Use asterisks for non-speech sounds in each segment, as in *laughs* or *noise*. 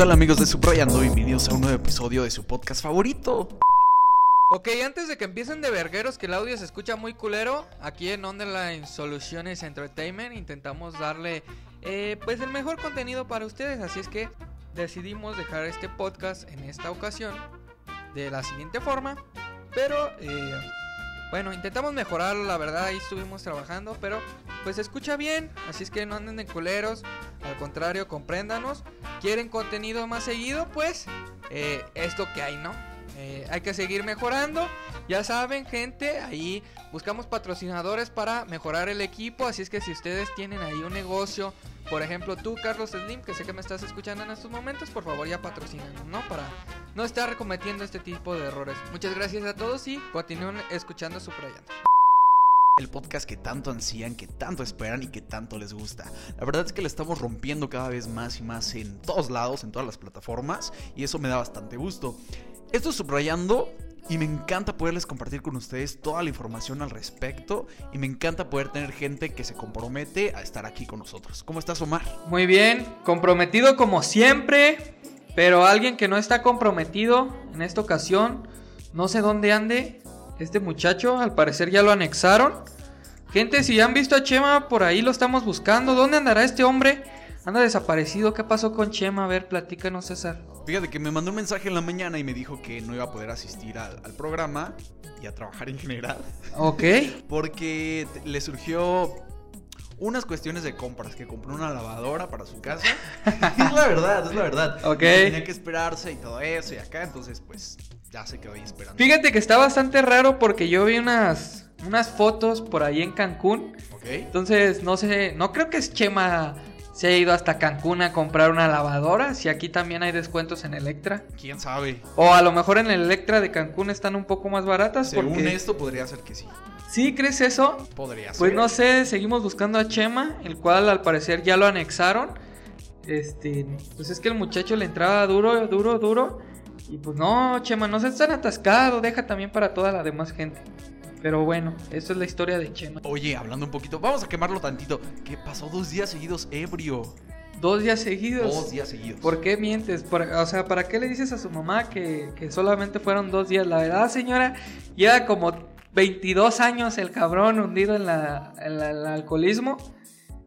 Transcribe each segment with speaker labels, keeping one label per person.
Speaker 1: tal amigos de Subrayando? Bienvenidos a un nuevo episodio de su podcast favorito.
Speaker 2: Ok, antes de que empiecen de vergueros que el audio se escucha muy culero, aquí en Underline Solutions Entertainment intentamos darle eh, pues el mejor contenido para ustedes, así es que decidimos dejar este podcast en esta ocasión de la siguiente forma, pero eh, bueno, intentamos mejorarlo, la verdad, ahí estuvimos trabajando, pero pues se escucha bien, así es que no anden de culeros, al contrario, compréndanos, quieren contenido más seguido, pues eh, es lo que hay, ¿no? Eh, hay que seguir mejorando. Ya saben, gente, ahí buscamos patrocinadores para mejorar el equipo. Así es que si ustedes tienen ahí un negocio, por ejemplo tú, Carlos Slim, que sé que me estás escuchando en estos momentos, por favor ya patrocínanos, ¿no? Para no estar cometiendo este tipo de errores. Muchas gracias a todos y continúen escuchando Subrayando.
Speaker 1: El podcast que tanto ansían, que tanto esperan y que tanto les gusta. La verdad es que le estamos rompiendo cada vez más y más en todos lados, en todas las plataformas, y eso me da bastante gusto. Esto es subrayando y me encanta poderles compartir con ustedes toda la información al respecto y me encanta poder tener gente que se compromete a estar aquí con nosotros. ¿Cómo estás, Omar?
Speaker 2: Muy bien, comprometido como siempre, pero alguien que no está comprometido en esta ocasión, no sé dónde ande este muchacho, al parecer ya lo anexaron. Gente, si han visto a Chema, por ahí lo estamos buscando. ¿Dónde andará este hombre? Anda desaparecido. ¿Qué pasó con Chema? A ver, platícanos, César.
Speaker 1: Fíjate que me mandó un mensaje en la mañana y me dijo que no iba a poder asistir al, al programa y a trabajar en general.
Speaker 2: Ok. *laughs*
Speaker 1: Porque le surgió unas cuestiones de compras, que compró una lavadora para su casa. *laughs* es la verdad, es la verdad.
Speaker 2: Ok.
Speaker 1: Tenía que esperarse y todo eso y acá, entonces pues ya se quedó ahí esperando.
Speaker 2: Fíjate que está bastante raro porque yo vi unas, unas fotos por ahí en Cancún.
Speaker 1: Ok.
Speaker 2: Entonces, no sé, no creo que Chema se haya ido hasta Cancún a comprar una lavadora. Si aquí también hay descuentos en Electra.
Speaker 1: ¿Quién sabe?
Speaker 2: O a lo mejor en el Electra de Cancún están un poco más baratas.
Speaker 1: Según
Speaker 2: porque...
Speaker 1: esto podría ser que sí.
Speaker 2: ¿Sí crees eso?
Speaker 1: Podría ser.
Speaker 2: Pues no sé, seguimos buscando a Chema, el cual al parecer ya lo anexaron. Este, pues es que el muchacho le entraba duro, duro, duro. Y pues no, Chema, no seas tan atascado, deja también para toda la demás gente. Pero bueno, esa es la historia de Chema.
Speaker 1: Oye, hablando un poquito, vamos a quemarlo tantito. ¿Qué pasó dos días seguidos ebrio?
Speaker 2: Dos días seguidos.
Speaker 1: Dos días seguidos.
Speaker 2: ¿Por qué mientes? Por- o sea, ¿para qué le dices a su mamá que, que solamente fueron dos días? La verdad, señora, lleva como 22 años el cabrón hundido en, la, en la- el alcoholismo.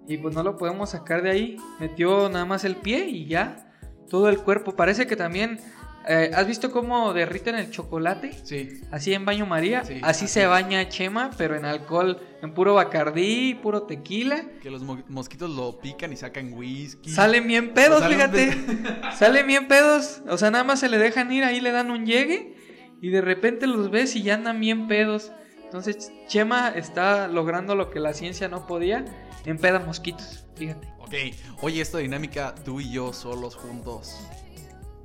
Speaker 2: Y pues no lo podemos sacar de ahí. Metió nada más el pie y ya. Todo el cuerpo. Parece que también... eh, ¿Has visto cómo derriten el chocolate?
Speaker 1: Sí.
Speaker 2: Así en baño María.
Speaker 1: Sí,
Speaker 2: así
Speaker 1: así
Speaker 2: se baña Chema, pero en alcohol, en puro bacardí, puro tequila.
Speaker 1: Que los mo- mosquitos lo pican y sacan whisky.
Speaker 2: Salen bien pedos,
Speaker 1: Salen
Speaker 2: fíjate. *laughs* Salen bien pedos. O sea, nada más se le dejan ir, ahí le dan un llegue. Y de repente los ves y ya andan bien pedos. Entonces, Chema está logrando lo que la ciencia no podía. Empeda mosquitos, fíjate.
Speaker 1: Ok. Oye, esta dinámica, tú y yo solos juntos.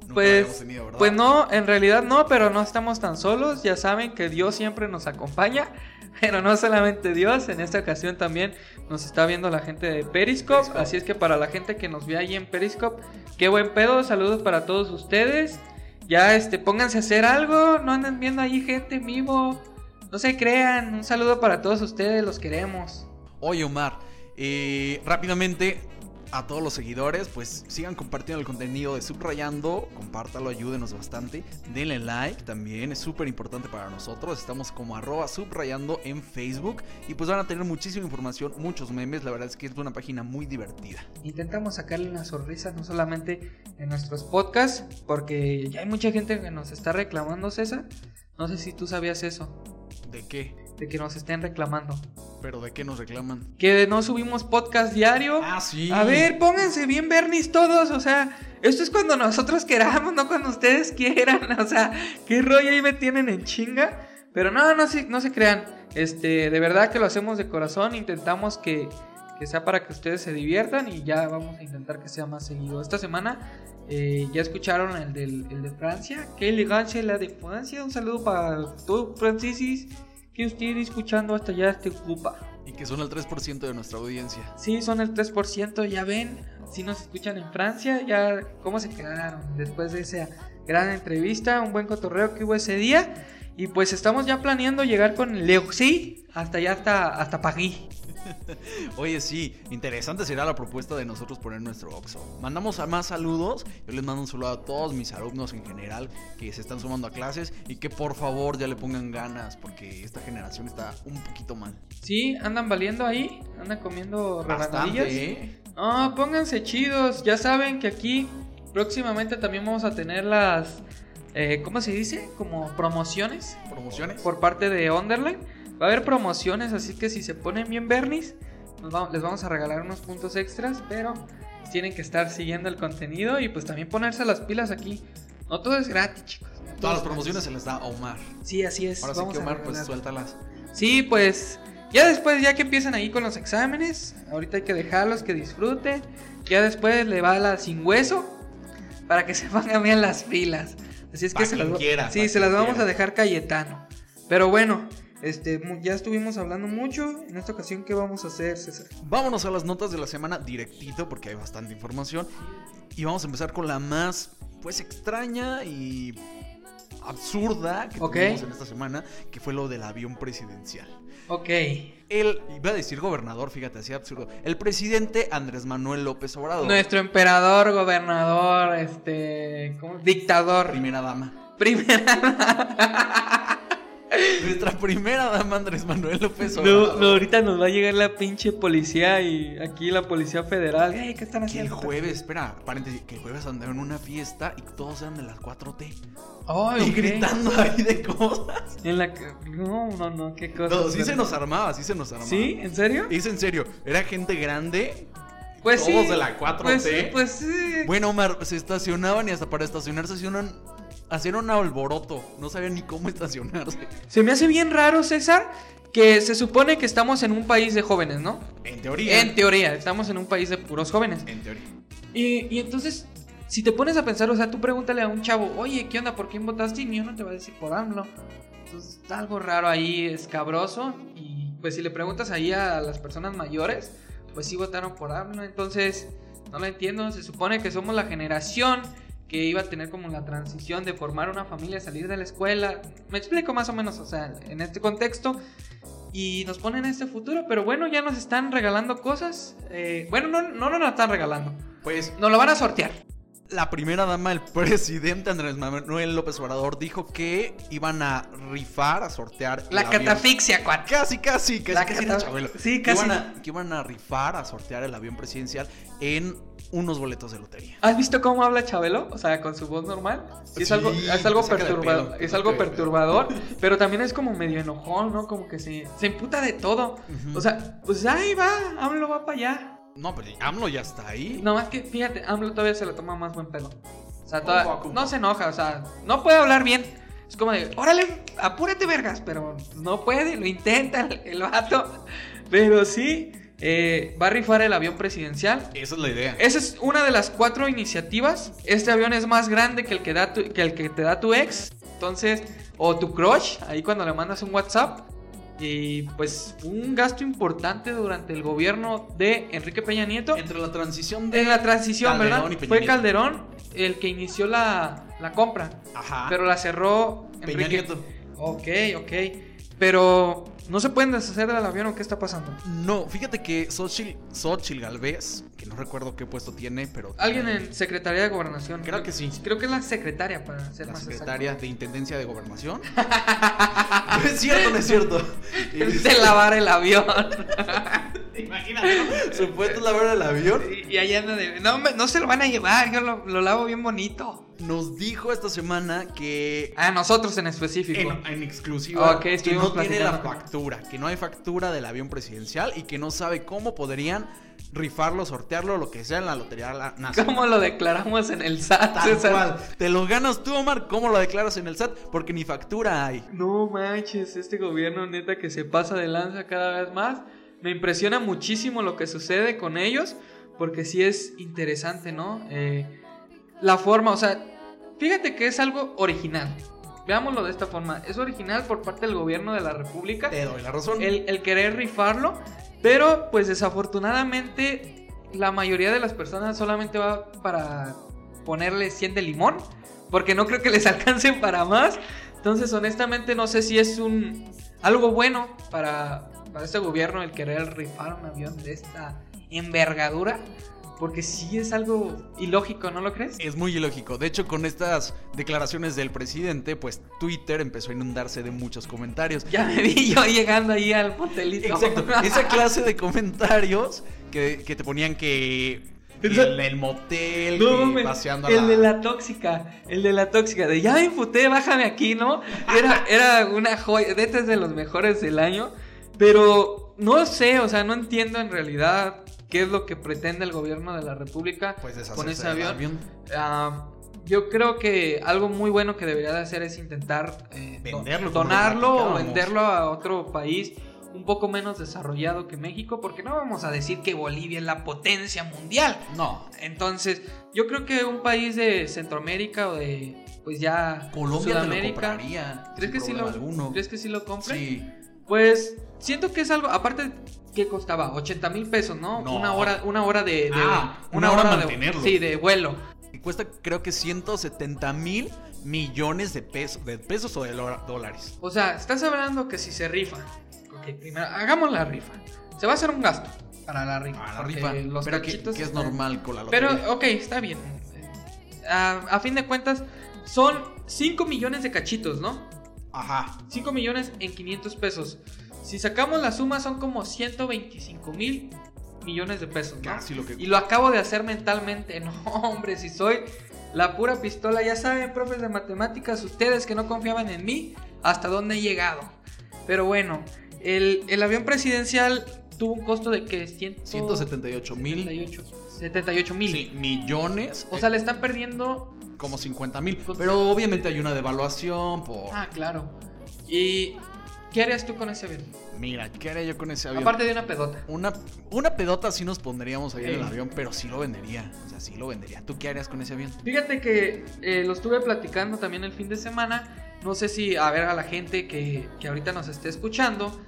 Speaker 1: Nunca
Speaker 2: Pues, pues no, en realidad no, pero no estamos tan solos. Ya saben que Dios siempre nos acompaña. *laughs* Pero no solamente Dios, en esta ocasión también nos está viendo la gente de Periscope.
Speaker 1: Periscope.
Speaker 2: Así es que para la gente que nos ve ahí en Periscope, qué buen pedo. Saludos para todos ustedes. Ya este, pónganse a hacer algo. No anden viendo ahí gente en vivo. No se crean. Un saludo para todos ustedes, los queremos.
Speaker 1: Oye, Omar, eh, rápidamente a todos los seguidores, pues sigan compartiendo el contenido de Subrayando, compártalo, ayúdenos bastante, denle like también, es súper importante para nosotros, estamos como arroba subrayando en Facebook y pues van a tener muchísima información, muchos memes, la verdad es que es una página muy divertida.
Speaker 2: Intentamos sacarle una sonrisa no solamente en nuestros podcasts, porque ya hay mucha gente que nos está reclamando, César. No sé si tú sabías eso,
Speaker 1: ¿De qué?
Speaker 2: de que nos estén reclamando.
Speaker 1: ¿Pero de qué nos reclaman?
Speaker 2: Que no subimos podcast diario.
Speaker 1: Ah, sí.
Speaker 2: A ver, pónganse bien Bernis todos, o sea, esto es cuando nosotros queramos, no cuando ustedes quieran, *laughs* o sea, qué rollo ahí me tienen en chinga. Pero no, no se, no se crean, este, de verdad que lo hacemos de corazón, intentamos que, que sea para que ustedes se diviertan y ya vamos a intentar que sea más seguido. Esta semana eh, ya escucharon el, del, el de Francia, qué elegancia la de Francia, un saludo para todo Francisis que usted escuchando hasta allá este ocupa.
Speaker 1: Y que son el 3% de nuestra audiencia.
Speaker 2: Sí, son el 3%, ya ven. Si nos escuchan en Francia, ya cómo se quedaron después de esa gran entrevista, un buen cotorreo que hubo ese día. Y pues estamos ya planeando llegar con Leo, sí, hasta allá, hasta, hasta París. *laughs*
Speaker 1: Oye, sí, interesante será la propuesta de nosotros poner nuestro Oxxo. Mandamos a más saludos. Yo les mando un saludo a todos mis alumnos en general que se están sumando a clases y que por favor ya le pongan ganas porque esta generación está un poquito mal.
Speaker 2: Sí, andan valiendo ahí, andan comiendo rebanadillas.
Speaker 1: ¿eh?
Speaker 2: No, pónganse chidos. Ya saben que aquí próximamente también vamos a tener las. eh, ¿Cómo se dice? Como promociones
Speaker 1: ¿Promociones?
Speaker 2: por parte de Underline. Va a haber promociones, así que si se ponen bien Bernis, les vamos a regalar unos puntos extras, pero tienen que estar siguiendo el contenido y pues también ponerse las pilas aquí. No todo es gratis, chicos. no
Speaker 1: Todas las
Speaker 2: es
Speaker 1: promociones
Speaker 2: gratis.
Speaker 1: se les da a Omar.
Speaker 2: Sí, así es.
Speaker 1: Ahora sí
Speaker 2: vamos
Speaker 1: que Omar, pues suéltalas.
Speaker 2: Sí, pues ya después, ya que empiezan ahí con los exámenes, ahorita hay que dejarlos que disfruten. Ya después le va la sin hueso para que *laughs* se pongan bien las pilas. Así es
Speaker 1: Pa'
Speaker 2: que se las,
Speaker 1: quiera,
Speaker 2: sí, se las vamos a dejar Cayetano. Pero bueno, este, ya estuvimos hablando mucho. En esta ocasión, ¿qué vamos a hacer, César?
Speaker 1: Vámonos a las notas de la semana directito porque hay bastante información. Y vamos a empezar con la más, pues, extraña y absurda que tuvimos en esta semana, que fue lo del avión presidencial.
Speaker 2: Ok.
Speaker 1: El, iba a decir gobernador, fíjate, así absurdo. El presidente Andrés Manuel López Obrador.
Speaker 2: Nuestro emperador, gobernador, este, ¿cómo? dictador.
Speaker 1: Primera dama.
Speaker 2: Primera. *laughs*
Speaker 1: Nuestra primera dama Andrés Manuel López Obrador.
Speaker 2: no, ahorita nos va a llegar la pinche policía y aquí la policía federal. Ey, ¿qué están
Speaker 1: Que el
Speaker 2: haciendo?
Speaker 1: jueves, espera, paréntesis, que el jueves andaron en una fiesta y todos eran de las 4T.
Speaker 2: Ay,
Speaker 1: y gritando ahí de cosas.
Speaker 2: En la que- No, no, no, qué cosa.
Speaker 1: No, sí se nos armaba, sí se nos armaba.
Speaker 2: ¿Sí? ¿En serio?
Speaker 1: Es en serio, era gente grande.
Speaker 2: Pues
Speaker 1: todos
Speaker 2: sí.
Speaker 1: de la 4T.
Speaker 2: Pues, pues sí.
Speaker 1: Bueno, Omar, se estacionaban y hasta para estacionarse hacían, hacían un alboroto. No sabían ni cómo estacionarse.
Speaker 2: Se me hace bien raro, César, que se supone que estamos en un país de jóvenes, ¿no?
Speaker 1: En teoría.
Speaker 2: En teoría, estamos en un país de puros jóvenes.
Speaker 1: en teoría.
Speaker 2: Y, y entonces, si te pones a pensar, o sea, tú pregúntale a un chavo, oye, ¿qué onda? ¿Por quién votaste? Y ni uno te va a decir por AMLO. Entonces, está algo raro ahí, escabroso. Y pues si le preguntas ahí a las personas mayores, pues sí votaron por AMLO. Entonces, no lo entiendo. Se supone que somos la generación que iba a tener como la transición de formar una familia, salir de la escuela. Me explico más o menos, o sea, en este contexto. Y nos ponen este futuro, pero bueno, ya nos están regalando cosas. Eh, bueno, no, no nos la están regalando.
Speaker 1: Pues
Speaker 2: Nos lo van a sortear.
Speaker 1: la primera dama, el *laughs* presidente Andrés Manuel López Obrador, dijo que iban a rifar, a sortear. el
Speaker 2: La
Speaker 1: avión.
Speaker 2: catafixia, cuate.
Speaker 1: Casi, casi, casi,
Speaker 2: La
Speaker 1: casi, Chabelo.
Speaker 2: sí,
Speaker 1: Que
Speaker 2: casi.
Speaker 1: iban, a, que iban a rifar, a sortear el avión presidencial en unos boletos de lotería.
Speaker 2: ¿Has visto cómo habla Chabelo? O sea, con su voz normal. Sí, es algo, es algo perturbador. Es algo perturbador. Pero también es como medio enojón, ¿no? Como que se, se imputa de todo. O sea, pues ahí va, AMLO va para allá.
Speaker 1: No, pero AMLO ya está ahí.
Speaker 2: No más que, fíjate, AMLO todavía se lo toma más buen pedo. O sea, no se enoja, o sea, no puede hablar bien. Es como de, órale, apúrate, vergas. Pero no puede, lo intenta el, el vato. Pero sí, eh, va a rifar el avión presidencial.
Speaker 1: Esa es la idea.
Speaker 2: Esa es una de las cuatro iniciativas. Este avión es más grande que el que, da tu- que el que te da tu ex. Entonces, o tu crush, ahí cuando le mandas un WhatsApp. Y pues un gasto importante durante el gobierno de Enrique Peña Nieto.
Speaker 1: Entre la transición de.
Speaker 2: En la transición,
Speaker 1: Calderón
Speaker 2: ¿verdad?
Speaker 1: y Peña
Speaker 2: Fue. Calderón el que inició la, la compra.
Speaker 1: Ajá.
Speaker 2: Pero la cerró
Speaker 1: Peña
Speaker 2: Enrique.
Speaker 1: Nieto.
Speaker 2: Ok, ok. Pero no se pueden deshacer del avión o qué está pasando.
Speaker 1: No, fíjate que Xochitl, Xochitl Galvez, que no recuerdo qué puesto tiene, pero.
Speaker 2: Alguien en Secretaría de Gobernación.
Speaker 1: Creo que sí.
Speaker 2: Creo que es la secretaria, para ser
Speaker 1: La
Speaker 2: más
Speaker 1: secretaria de Intendencia de Gobernación. *laughs* no es cierto, no es cierto. *laughs*
Speaker 2: De lavar el avión. *laughs*
Speaker 1: Imagínate. Su puesto es lavar el avión.
Speaker 2: y, y ahí anda de. No, no se lo van a llevar, yo lo, lo lavo bien bonito.
Speaker 1: Nos dijo esta semana que.
Speaker 2: A nosotros en específico.
Speaker 1: En, en exclusiva,
Speaker 2: Ok,
Speaker 1: que no tiene la
Speaker 2: con-
Speaker 1: factura, que no hay factura del avión presidencial y que no sabe cómo podrían rifarlo, sortearlo, lo que sea en la lotería nacional.
Speaker 2: ¿Cómo lo declaramos en el SAT?
Speaker 1: Tal
Speaker 2: César?
Speaker 1: cual. Te lo ganas tú, Omar. ¿Cómo lo declaras en el SAT? Porque ni factura hay.
Speaker 2: No manches, este gobierno neta que se pasa de lanza cada vez más. Me impresiona muchísimo lo que sucede con ellos, porque sí es interesante, ¿no? Eh, la forma, o sea, fíjate que es algo original. Veámoslo de esta forma. Es original por parte del gobierno de la República
Speaker 1: Te doy la razón.
Speaker 2: el, el querer rifarlo, pero pues desafortunadamente la mayoría de las personas solamente va para ponerle 100 de limón, porque no creo que les *laughs* alcancen para más. Entonces honestamente no sé si es un algo bueno para, para este gobierno el querer rifar un avión de esta envergadura. Porque sí es algo ilógico, ¿no lo crees?
Speaker 1: Es muy ilógico. De hecho, con estas declaraciones del presidente, pues Twitter empezó a inundarse de muchos comentarios.
Speaker 2: Ya me vi yo llegando ahí al motelito.
Speaker 1: Exacto. *laughs* Esa clase de comentarios que, que te ponían que en el motel,
Speaker 2: No,
Speaker 1: que
Speaker 2: me-
Speaker 1: paseando a
Speaker 2: el de la tóxica, el de la tóxica, de ya me emputé, bájame aquí, ¿no? Era, *laughs* era una joya, de este es de los mejores del año, pero no sé, o sea, no entiendo en realidad qué es lo que pretende el gobierno de la República
Speaker 1: Pues
Speaker 2: con ese avión. Ah, yo creo que algo muy bueno que debería de hacer es intentar eh,
Speaker 1: Venderlo,
Speaker 2: donarlo o venderlo a otro país un poco menos desarrollado que México, porque no vamos a decir que Bolivia es la potencia mundial.
Speaker 1: No.
Speaker 2: Entonces, yo creo que un país de Centroamérica o de, pues ya
Speaker 1: Colombia te lo
Speaker 2: Sudamérica,
Speaker 1: compraría.
Speaker 2: ¿crees que sí lo. ¿crees que sí lo compre?
Speaker 1: Sí.
Speaker 2: Pues siento que es algo, aparte que costaba 80 mil pesos, ¿no?
Speaker 1: No.
Speaker 2: Una hora, una hora de, de-
Speaker 1: Ah, una hora
Speaker 2: de,
Speaker 1: mantenerlo.
Speaker 2: sí, de vuelo.
Speaker 1: Y cuesta creo que 170 mil millones de pesos. ¿De pesos o de dólares?
Speaker 2: O sea, estás hablando que si se rifa, ok, primero hagamos la rifa. Se va a hacer un gasto para la rifa.
Speaker 1: Ah, la rifa.
Speaker 2: Los
Speaker 1: pero que,
Speaker 2: cachitos
Speaker 1: que es normal con la lotería.
Speaker 2: Pero, ok, está bien. A, a fin de cuentas, son 5 millones de cachitos, ¿no?
Speaker 1: Ajá.
Speaker 2: 5 millones en 500 pesos. Si sacamos la suma, son como 125 mil millones de pesos, ¿no?
Speaker 1: Casi lo que.
Speaker 2: Y lo acabo de hacer mentalmente. *laughs* No, hombre, si soy la pura pistola. Ya saben, profes de matemáticas, ustedes que no confiaban en mí, hasta dónde he llegado. Pero bueno, el, el avión presidencial tuvo un costo de que
Speaker 1: 178 mil
Speaker 2: 78 mil.
Speaker 1: sí, millones.
Speaker 2: O sea, le están perdiendo.
Speaker 1: como 50 mil. Pero obviamente hay una devaluación por.
Speaker 2: Ah, claro. ¿Y qué harías tú con ese avión?
Speaker 1: Mira, ¿qué haría yo con ese avión?
Speaker 2: Aparte de una pedota.
Speaker 1: Una, una pedota sí nos pondríamos ahí en el
Speaker 2: Sí.
Speaker 1: avión, pero sí lo vendería. O sea, sí lo vendería. ¿Tú qué harías con ese avión?
Speaker 2: Fíjate que eh, lo estuve platicando también el fin de semana. No sé si, a ver, a la gente que, que ahorita nos esté escuchando,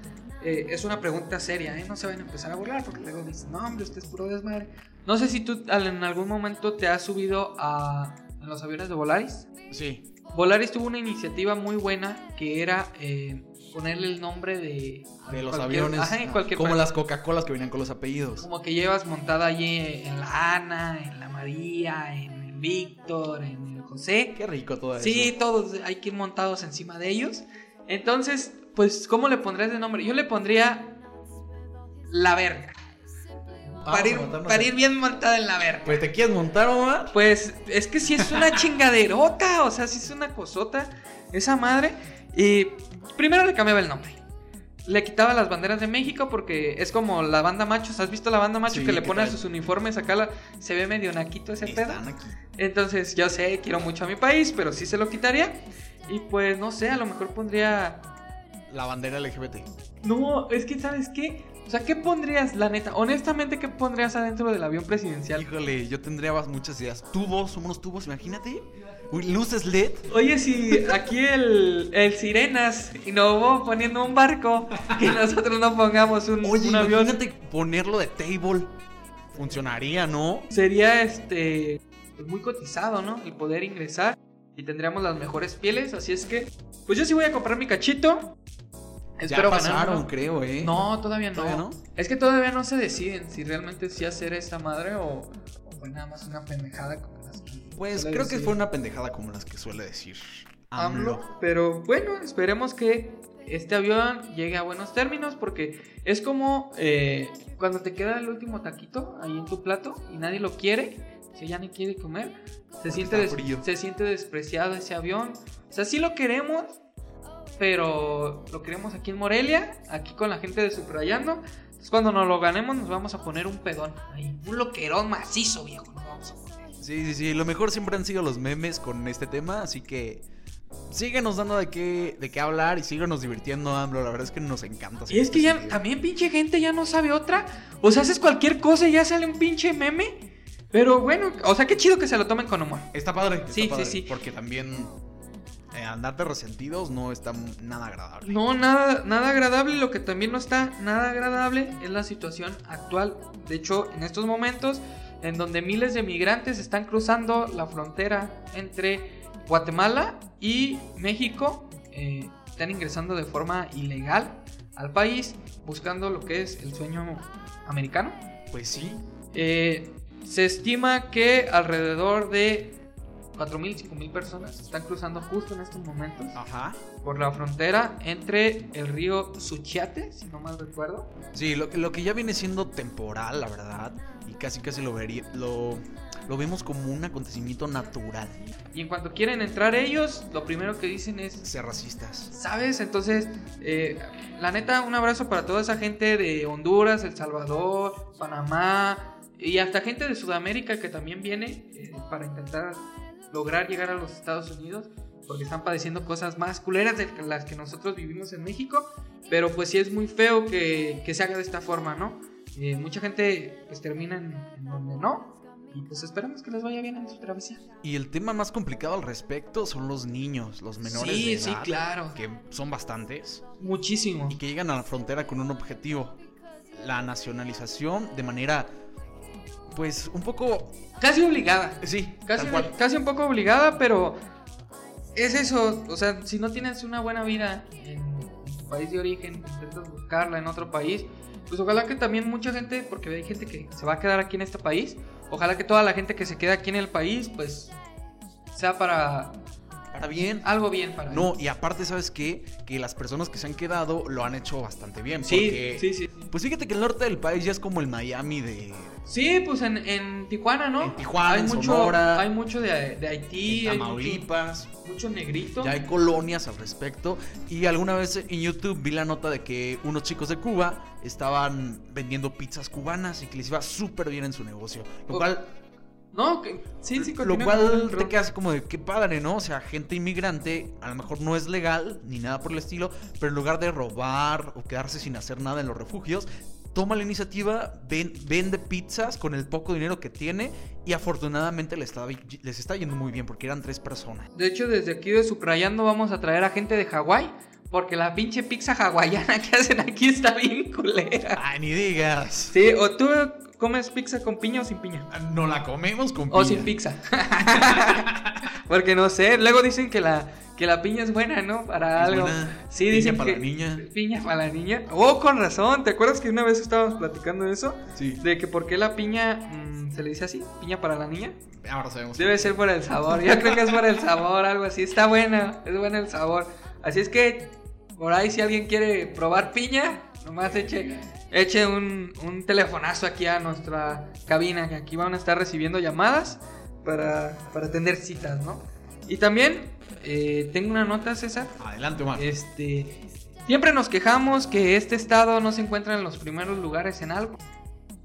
Speaker 2: eh, es una pregunta seria, ¿eh? No se van a empezar a burlar porque luego dicen, no, hombre, usted es puro desmadre. No sé si tú en algún momento te has subido a, a los aviones de Volaris.
Speaker 1: Sí.
Speaker 2: Volaris tuvo una iniciativa muy buena que era eh, ponerle el nombre de,
Speaker 1: De los aviones.
Speaker 2: Ajá, en cualquier
Speaker 1: como las Coca-Colas que venían con los apellidos.
Speaker 2: Como que llevas montada allí en la Ana, en la María, en el Víctor, en el José.
Speaker 1: Qué rico todo eso.
Speaker 2: Sí, todos hay que ir montados encima de ellos. Entonces, pues, ¿cómo le pondrías de nombre? Yo le pondría la verga. Para ir, para ir bien montada en la verga.
Speaker 1: Pues te quieres montar, Omar.
Speaker 2: Pues es que si es una *laughs* chingaderota, o sea, si es una cosota, esa madre. Y primero le cambiaba el nombre. Le quitaba las banderas de México porque es como la banda machos. ¿Has visto la banda macho
Speaker 1: Sí,
Speaker 2: que le
Speaker 1: ¿qué
Speaker 2: pone a sus uniformes acá? la- se ve medio naquito ese pedo. Entonces, yo sé, quiero mucho a mi país, pero sí se lo quitaría. Y pues, no sé, a lo mejor pondría.
Speaker 1: La bandera LGBT.
Speaker 2: No, es que, ¿sabes qué? O sea, ¿qué pondrías, la neta? Honestamente, ¿qué pondrías adentro del avión presidencial?
Speaker 1: Híjole, yo tendría muchas ideas. Tubos, unos tubos, imagínate. Luces LED.
Speaker 2: Oye, si aquí el, el Sirenas innovó poniendo un barco y nosotros no pongamos un,
Speaker 1: Oye,
Speaker 2: un avión,
Speaker 1: imagínate ponerlo de table. Funcionaría, ¿no?
Speaker 2: sería este muy cotizado, ¿no? El poder ingresar y tendríamos las mejores pieles. Así es que, pues yo sí voy a comprar mi cachito.
Speaker 1: ya pasaron, creo, ¿eh?
Speaker 2: No, todavía no.
Speaker 1: ¿Todavía no?
Speaker 2: Es que todavía no se deciden si realmente sí hacer esta madre o, o fue nada más una pendejada como las que
Speaker 1: Pues creo que fue una pendejada como las que suele decir
Speaker 2: AMLO.
Speaker 1: AMLO.
Speaker 2: Pero bueno, esperemos que este avión llegue a buenos términos porque es como eh, cuando te queda el último taquito ahí en tu plato y nadie lo quiere, si ya ni quiere comer, se siente, se siente despreciado ese avión. O sea, sí lo queremos, pero lo queremos aquí en Morelia, aquí con la gente de Subrayando. Entonces cuando nos lo ganemos nos vamos a poner un pedón ahí, un loquerón macizo, viejo, nos vamos a poner.
Speaker 1: Sí, sí, sí. Lo mejor siempre han sido los memes con este tema, así que síguenos dando de qué, de qué hablar y síguenos divirtiendo, AMLO. La verdad es que nos encanta.
Speaker 2: Y es que ya
Speaker 1: sentido.
Speaker 2: también pinche gente ya no sabe otra. O sea, haces cualquier cosa y ya sale un pinche meme. Pero bueno, o sea, qué chido que se lo tomen con humor.
Speaker 1: Está padre. está
Speaker 2: Sí, sí,
Speaker 1: padre,
Speaker 2: sí.
Speaker 1: Porque también eh, andar de resentidos no está nada agradable.
Speaker 2: No, nada, nada agradable. Lo que también no está nada agradable es la situación actual. De hecho, en estos momentos, en donde miles de migrantes están cruzando la frontera entre Guatemala y México, eh, están ingresando de forma ilegal al país buscando lo que es el sueño americano.
Speaker 1: Pues sí.
Speaker 2: Eh, se estima que alrededor de 4.000, 5.000 personas están cruzando justo en estos momentos
Speaker 1: Ajá.
Speaker 2: Por la frontera entre el río Suchiate, si no mal recuerdo.
Speaker 1: Sí, lo, que- lo que ya viene siendo temporal, la verdad. Y casi casi lo vería. Lo, lo vemos como un acontecimiento natural.
Speaker 2: Y en cuanto quieren entrar ellos, lo primero que dicen es,
Speaker 1: Ser racistas.
Speaker 2: ¿sabes? Entonces, eh, la neta, un abrazo para toda esa gente de Honduras, El Salvador, Panamá y hasta gente de Sudamérica que también viene eh, para intentar lograr llegar a los Estados Unidos. Porque están padeciendo cosas más culeras de las que nosotros vivimos en México. Pero pues sí es muy feo que, que se haga de esta forma, ¿no? Eh, mucha gente pues termina en, en donde no. Y pues esperamos que les vaya bien en su travesía.
Speaker 1: Y el tema más complicado al respecto son los niños, los menores
Speaker 2: sí,
Speaker 1: de
Speaker 2: sí, claro.
Speaker 1: que son bastantes
Speaker 2: Muchísimo.
Speaker 1: y que llegan a la frontera con un objetivo, la nacionalización de manera pues un poco
Speaker 2: Casi obligada.
Speaker 1: sí,
Speaker 2: Casi, casi un poco obligada, pero es eso. O sea, si no tienes una buena vida en, tu país de origen, intentas buscarla en otro país, pues ojalá que también mucha gente, porque hay gente que se va a quedar aquí en este país, ojalá que toda la gente que se queda aquí en el país, pues sea para
Speaker 1: Para bien.
Speaker 2: algo bien para
Speaker 1: No,
Speaker 2: ellos.
Speaker 1: y aparte, ¿sabes qué? Que las personas que se han quedado lo han hecho bastante bien.
Speaker 2: Sí,
Speaker 1: porque,
Speaker 2: sí, sí.
Speaker 1: Pues fíjate que el norte del país ya es como el Miami de.
Speaker 2: Sí, pues en, en Tijuana, ¿no?
Speaker 1: En Tijuana,
Speaker 2: hay
Speaker 1: en
Speaker 2: mucho,
Speaker 1: Sonora,
Speaker 2: hay mucho de, de Haití,
Speaker 1: en
Speaker 2: hay
Speaker 1: Tamaulipas.
Speaker 2: mucho, mucho negrito.
Speaker 1: Ya hay colonias al respecto. Y alguna vez en YouTube vi la nota de que unos chicos de Cuba estaban vendiendo pizzas cubanas y que les iba súper bien en su negocio. Lo cual,
Speaker 2: No, que, sí, sí,
Speaker 1: lo cual
Speaker 2: el
Speaker 1: te
Speaker 2: rol.
Speaker 1: queda así como de qué padre, ¿no? O sea, gente inmigrante, a lo mejor no es legal ni nada por el estilo, pero en lugar de robar o quedarse sin hacer nada en los refugios, toma la iniciativa, ven- vende pizzas con el poco dinero que tiene y afortunadamente les está, les está yendo muy bien porque eran tres personas.
Speaker 2: De hecho, desde aquí de Subrayando vamos a traer a gente de Hawái. Porque la pinche pizza hawaiana *laughs* que hacen aquí está bien culera.
Speaker 1: Ay, ni digas.
Speaker 2: Sí, o tú comes pizza con piña o sin piña.
Speaker 1: No la comemos con
Speaker 2: O
Speaker 1: piña.
Speaker 2: sin pizza. *laughs* Porque no sé, luego dicen que la, que la piña es buena, ¿no? Para
Speaker 1: Es
Speaker 2: algo.
Speaker 1: buena.
Speaker 2: Sí,
Speaker 1: Piña
Speaker 2: dicen
Speaker 1: para
Speaker 2: que
Speaker 1: la niña.
Speaker 2: Piña para la niña. Oh, con razón. ¿Te acuerdas que una vez estábamos platicando de eso?
Speaker 1: Sí.
Speaker 2: De que por qué la piña mm, se le dice así, piña para la niña.
Speaker 1: Ahora sabemos.
Speaker 2: Debe ser por el sabor. Yo creo que es por el sabor, algo así. Está buena, es buena el sabor. Así es que, por ahí, si alguien quiere probar piña, nomás eche, eche un, un telefonazo aquí a nuestra cabina, que aquí van a estar recibiendo llamadas para, para tener citas, ¿no? Y también, eh, tengo una nota, César.
Speaker 1: Adelante, Omar.
Speaker 2: Este, siempre nos quejamos que este estado no se encuentra en los primeros lugares en algo.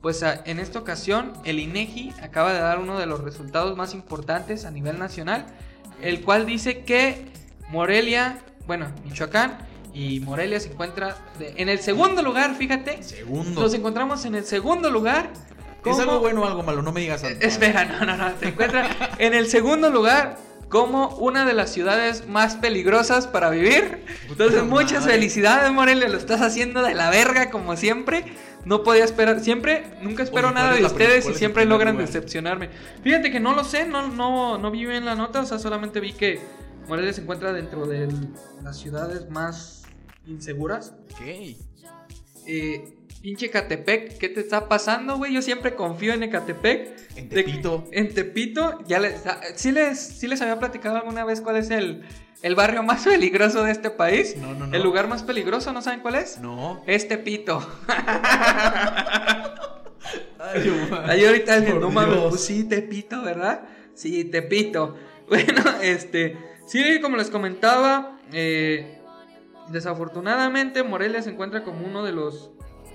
Speaker 2: Pues a- en esta ocasión el INEGI acaba de dar uno de los resultados más importantes a nivel nacional, el cual dice que Morelia, bueno, Michoacán y Morelia se encuentra de- en el segundo lugar, fíjate.
Speaker 1: Segundo.
Speaker 2: Nos encontramos en el segundo lugar.
Speaker 1: ¿Es algo bueno o algo malo? No me digas algo. *laughs*
Speaker 2: Espera, no, no, no. Se encuentra en el segundo lugar como una de las ciudades más peligrosas para vivir. Entonces,
Speaker 1: Puta
Speaker 2: muchas
Speaker 1: madre.
Speaker 2: felicidades, Morelia. Lo estás haciendo de la verga, como siempre. No podía esperar, siempre, nunca espero
Speaker 1: Oye, ¿cuál
Speaker 2: nada
Speaker 1: es
Speaker 2: de ustedes y siempre logran decepcionarme. Fíjate que no lo sé, no, no, no vi bien la nota, o sea, solamente vi que Morelia se encuentra dentro de las ciudades más inseguras.
Speaker 1: Ok.
Speaker 2: Eh, pinche Catepec, ¿qué te está pasando, güey? Yo siempre confío en Ecatepec.
Speaker 1: En
Speaker 2: De-
Speaker 1: Tepito.
Speaker 2: en Tepito, ya les, ¿sí les, sí les había platicado alguna vez cuál es el, el barrio más *laughs* peligroso de este país.
Speaker 1: No, no, no.
Speaker 2: El lugar más peligroso, ¿no saben cuál es?
Speaker 1: No.
Speaker 2: Es Tepito. *laughs*
Speaker 1: Ay.
Speaker 2: Ahí ahorita alguien, no mames, pues sí, Tepito, ¿verdad? Sí, Tepito. *laughs* Bueno, este, sí, como les comentaba, eh, desafortunadamente Morelia se encuentra como uno de los,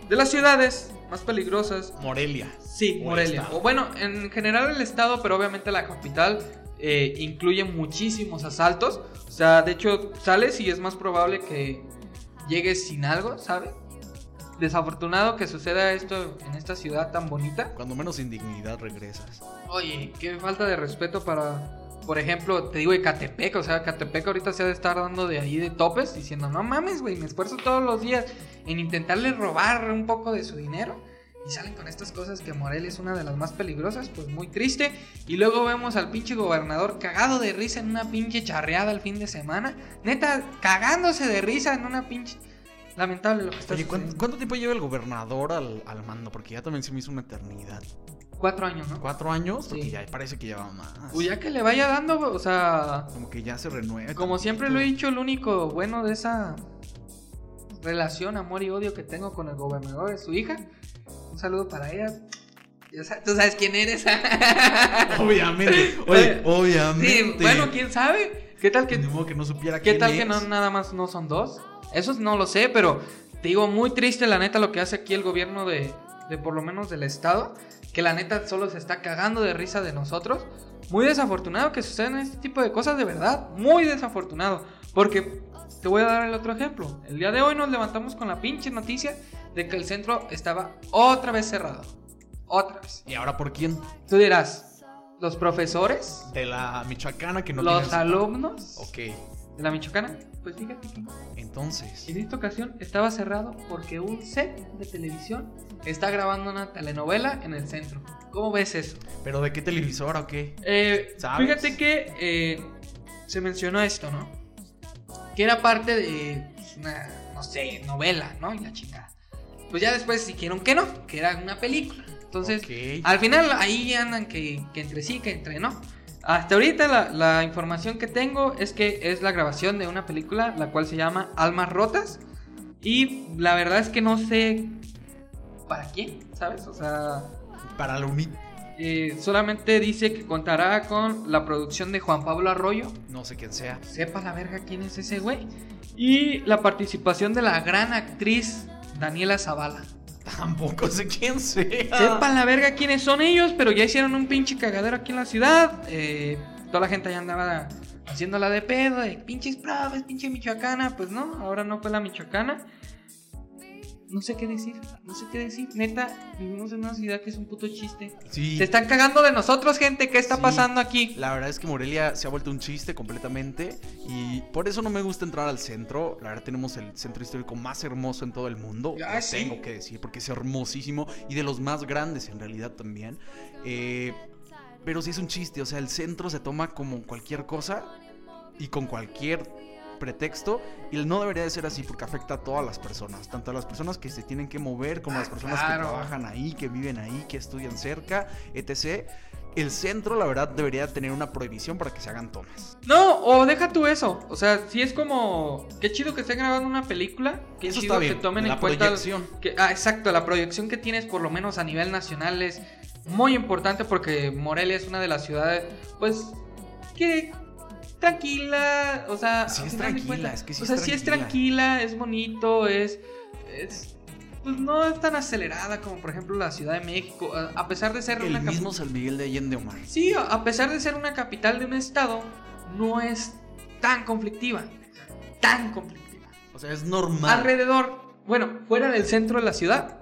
Speaker 2: de las ciudades más peligrosas
Speaker 1: Morelia.
Speaker 2: Sí, Morelia. O bueno, en general el estado, pero obviamente la capital eh, incluye muchísimos asaltos. O sea, de hecho, sales y es más probable que llegues sin algo, ¿sabes? Desafortunado que suceda esto en esta ciudad tan bonita.
Speaker 1: Cuando menos sin dignidad regresas.
Speaker 2: Oye, qué falta de respeto para, por ejemplo, te digo Ecatepec. O sea, Catepec ahorita se ha de estar dando de ahí de topes, diciendo, no mames, güey, me esfuerzo todos los días en intentarle robar un poco de su dinero. Y salen con estas cosas que Morelia es una de las más peligrosas, pues muy triste. Y luego vemos al pinche gobernador cagado de risa en una pinche charreada el fin de semana. Neta, cagándose de risa en una pinche... Lamentable lo que está
Speaker 1: Oye, ¿cuánto, cuánto tiempo lleva el gobernador al, al mando? Porque ya también se me hizo una eternidad.
Speaker 2: Cuatro años, ¿no?
Speaker 1: ¿Cuatro años? Porque
Speaker 2: Sí.
Speaker 1: ya parece que lleva más.
Speaker 2: Pues ya que le vaya dando, o sea,
Speaker 1: Como que ya se renueva.
Speaker 2: como siempre lo he dicho, el único bueno de esa relación, amor y odio que tengo con el gobernador es su hija. Un saludo para ella. Ya Tú sabes quién eres. *laughs*
Speaker 1: Obviamente. Oye, obviamente.
Speaker 2: Sí, bueno, quién sabe. ¿Qué tal que
Speaker 1: Ni modo que no supiera
Speaker 2: ¿Qué
Speaker 1: quién
Speaker 2: tal que
Speaker 1: es.
Speaker 2: no nada más no son dos? Eso no lo sé, pero te digo, muy triste la neta lo que hace aquí el gobierno de, de por lo menos del estado, que la neta solo se está cagando de risa de nosotros. Muy desafortunado que sucedan este tipo de cosas de verdad, muy desafortunado, porque te voy a dar el otro ejemplo. El día de hoy nos levantamos con la pinche noticia de que el centro estaba otra vez cerrado. Otra vez.
Speaker 1: ¿Y ahora por quién?
Speaker 2: Tú dirás, los profesores,
Speaker 1: De la Michoacana que no
Speaker 2: los alumnos
Speaker 1: Ok,
Speaker 2: la Michoacana, pues fíjate que
Speaker 1: entonces.
Speaker 2: En esta ocasión estaba cerrado porque un set de televisión está grabando una telenovela en el centro. ¿Cómo ves eso?
Speaker 1: ¿Pero de qué televisora o qué?
Speaker 2: Eh,
Speaker 1: ¿Sabes?
Speaker 2: fíjate que eh, se mencionó esto, ¿no? Que era parte de pues, una, no sé, novela, ¿no? Y la chingada. Pues ya después dijeron que no, que era una película. Entonces,
Speaker 1: Ok.
Speaker 2: al final ahí andan que, que entre sí, que entre no. Hasta ahorita la, la información que tengo es que es la grabación de una película la cual se llama Almas Rotas. Y la verdad es que no sé para quién, ¿sabes? O sea,
Speaker 1: Para la uni...
Speaker 2: eh, solamente dice que contará con la producción de Juan Pablo Arroyo.
Speaker 1: No sé quién sea.
Speaker 2: Sepa la verga quién es ese güey. Y la participación de la gran actriz Daniela Zavala.
Speaker 1: Tampoco sé quién sea.
Speaker 2: Sepan la verga quiénes son ellos, pero ya hicieron un pinche cagadero aquí en la ciudad. eh, toda la gente allá andaba haciéndola de pedo, de pinches profes, pinche michoacana. Pues no, ahora no fue la michoacana. No sé qué decir, no sé qué decir. Neta, vivimos en una ciudad que es un puto chiste.
Speaker 1: Sí.
Speaker 2: Se están cagando de nosotros, gente. ¿Qué está
Speaker 1: Sí.
Speaker 2: pasando aquí?
Speaker 1: La verdad es que Morelia se ha vuelto un chiste completamente y por eso no me gusta entrar al centro. La verdad tenemos el centro histórico más hermoso en todo el mundo.
Speaker 2: Ah, sí.
Speaker 1: tengo que decir porque es hermosísimo y de los más grandes en realidad también. Eh, pero sí es un chiste, o sea, el centro se toma como cualquier cosa y con cualquier pretexto y no debería de ser así porque afecta a todas las personas, tanto a las personas que se tienen que mover como a las personas
Speaker 2: claro.
Speaker 1: que trabajan ahí, que viven ahí, que estudian cerca, etc. El centro, la verdad, debería tener una prohibición para que se hagan tomas.
Speaker 2: No, o deja tú eso. O sea, si es como. Qué chido que estén grabando una película. Qué
Speaker 1: Eso
Speaker 2: chido
Speaker 1: está bien,
Speaker 2: que tomen
Speaker 1: la
Speaker 2: en cuenta.
Speaker 1: proyección.
Speaker 2: Que, ah, exacto, la proyección que tienes, por lo menos a nivel nacional, es muy importante porque Morelia es una de las ciudades, pues, que tranquila, o sea,
Speaker 1: Sí es tranquila, es que sí
Speaker 2: o
Speaker 1: es
Speaker 2: sea, sí es
Speaker 1: tranquila.
Speaker 2: es bonito, es, es, pues no es tan acelerada como por ejemplo la Ciudad de México, a pesar de ser
Speaker 1: El
Speaker 2: una
Speaker 1: mismo San Miguel de Allende Omar.
Speaker 2: Sí, a pesar de ser una capital de un estado, no es tan conflictiva. Tan conflictiva.
Speaker 1: O sea, es normal.
Speaker 2: Alrededor, bueno, fuera del centro de la ciudad,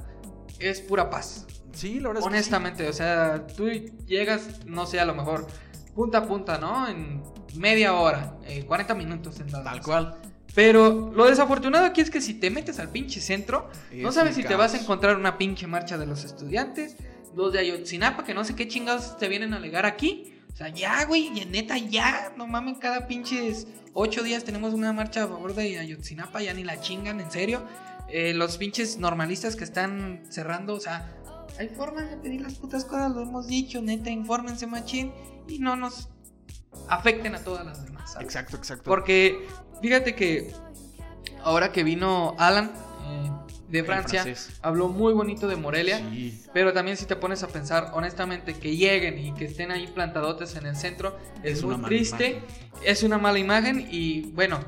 Speaker 2: es pura paz.
Speaker 1: Sí, la verdad es que
Speaker 2: Honestamente, o sea, tú llegas, no sé, a lo mejor punta a punta, ¿no? En media hora, eh, 40 minutos sentado.
Speaker 1: Tal cual.
Speaker 2: Pero lo desafortunado aquí es que si te metes al pinche centro, no
Speaker 1: Es
Speaker 2: sabes si te vas a encontrar una pinche marcha de los estudiantes, los de Ayotzinapa, que no sé qué chingados te vienen a alegar aquí. O sea, ya, güey, y neta, ya, no mames, cada pinches ocho días tenemos una marcha a favor de Ayotzinapa, ya ni la chingan, en serio. Eh, los pinches normalistas que están cerrando, o sea, hay formas de pedir las putas cosas, lo hemos dicho, neta, infórmense, machín, y no nos afecten a todas las demás, ¿sabes?
Speaker 1: Exacto, exacto.
Speaker 2: Porque fíjate que ahora que vino Alan eh, de Francia, habló muy bonito de Morelia.
Speaker 1: Sí.
Speaker 2: Pero también si te pones a pensar, honestamente, que lleguen y que estén ahí plantadotes en el centro es,
Speaker 1: Es
Speaker 2: muy triste, es una mala imagen y bueno,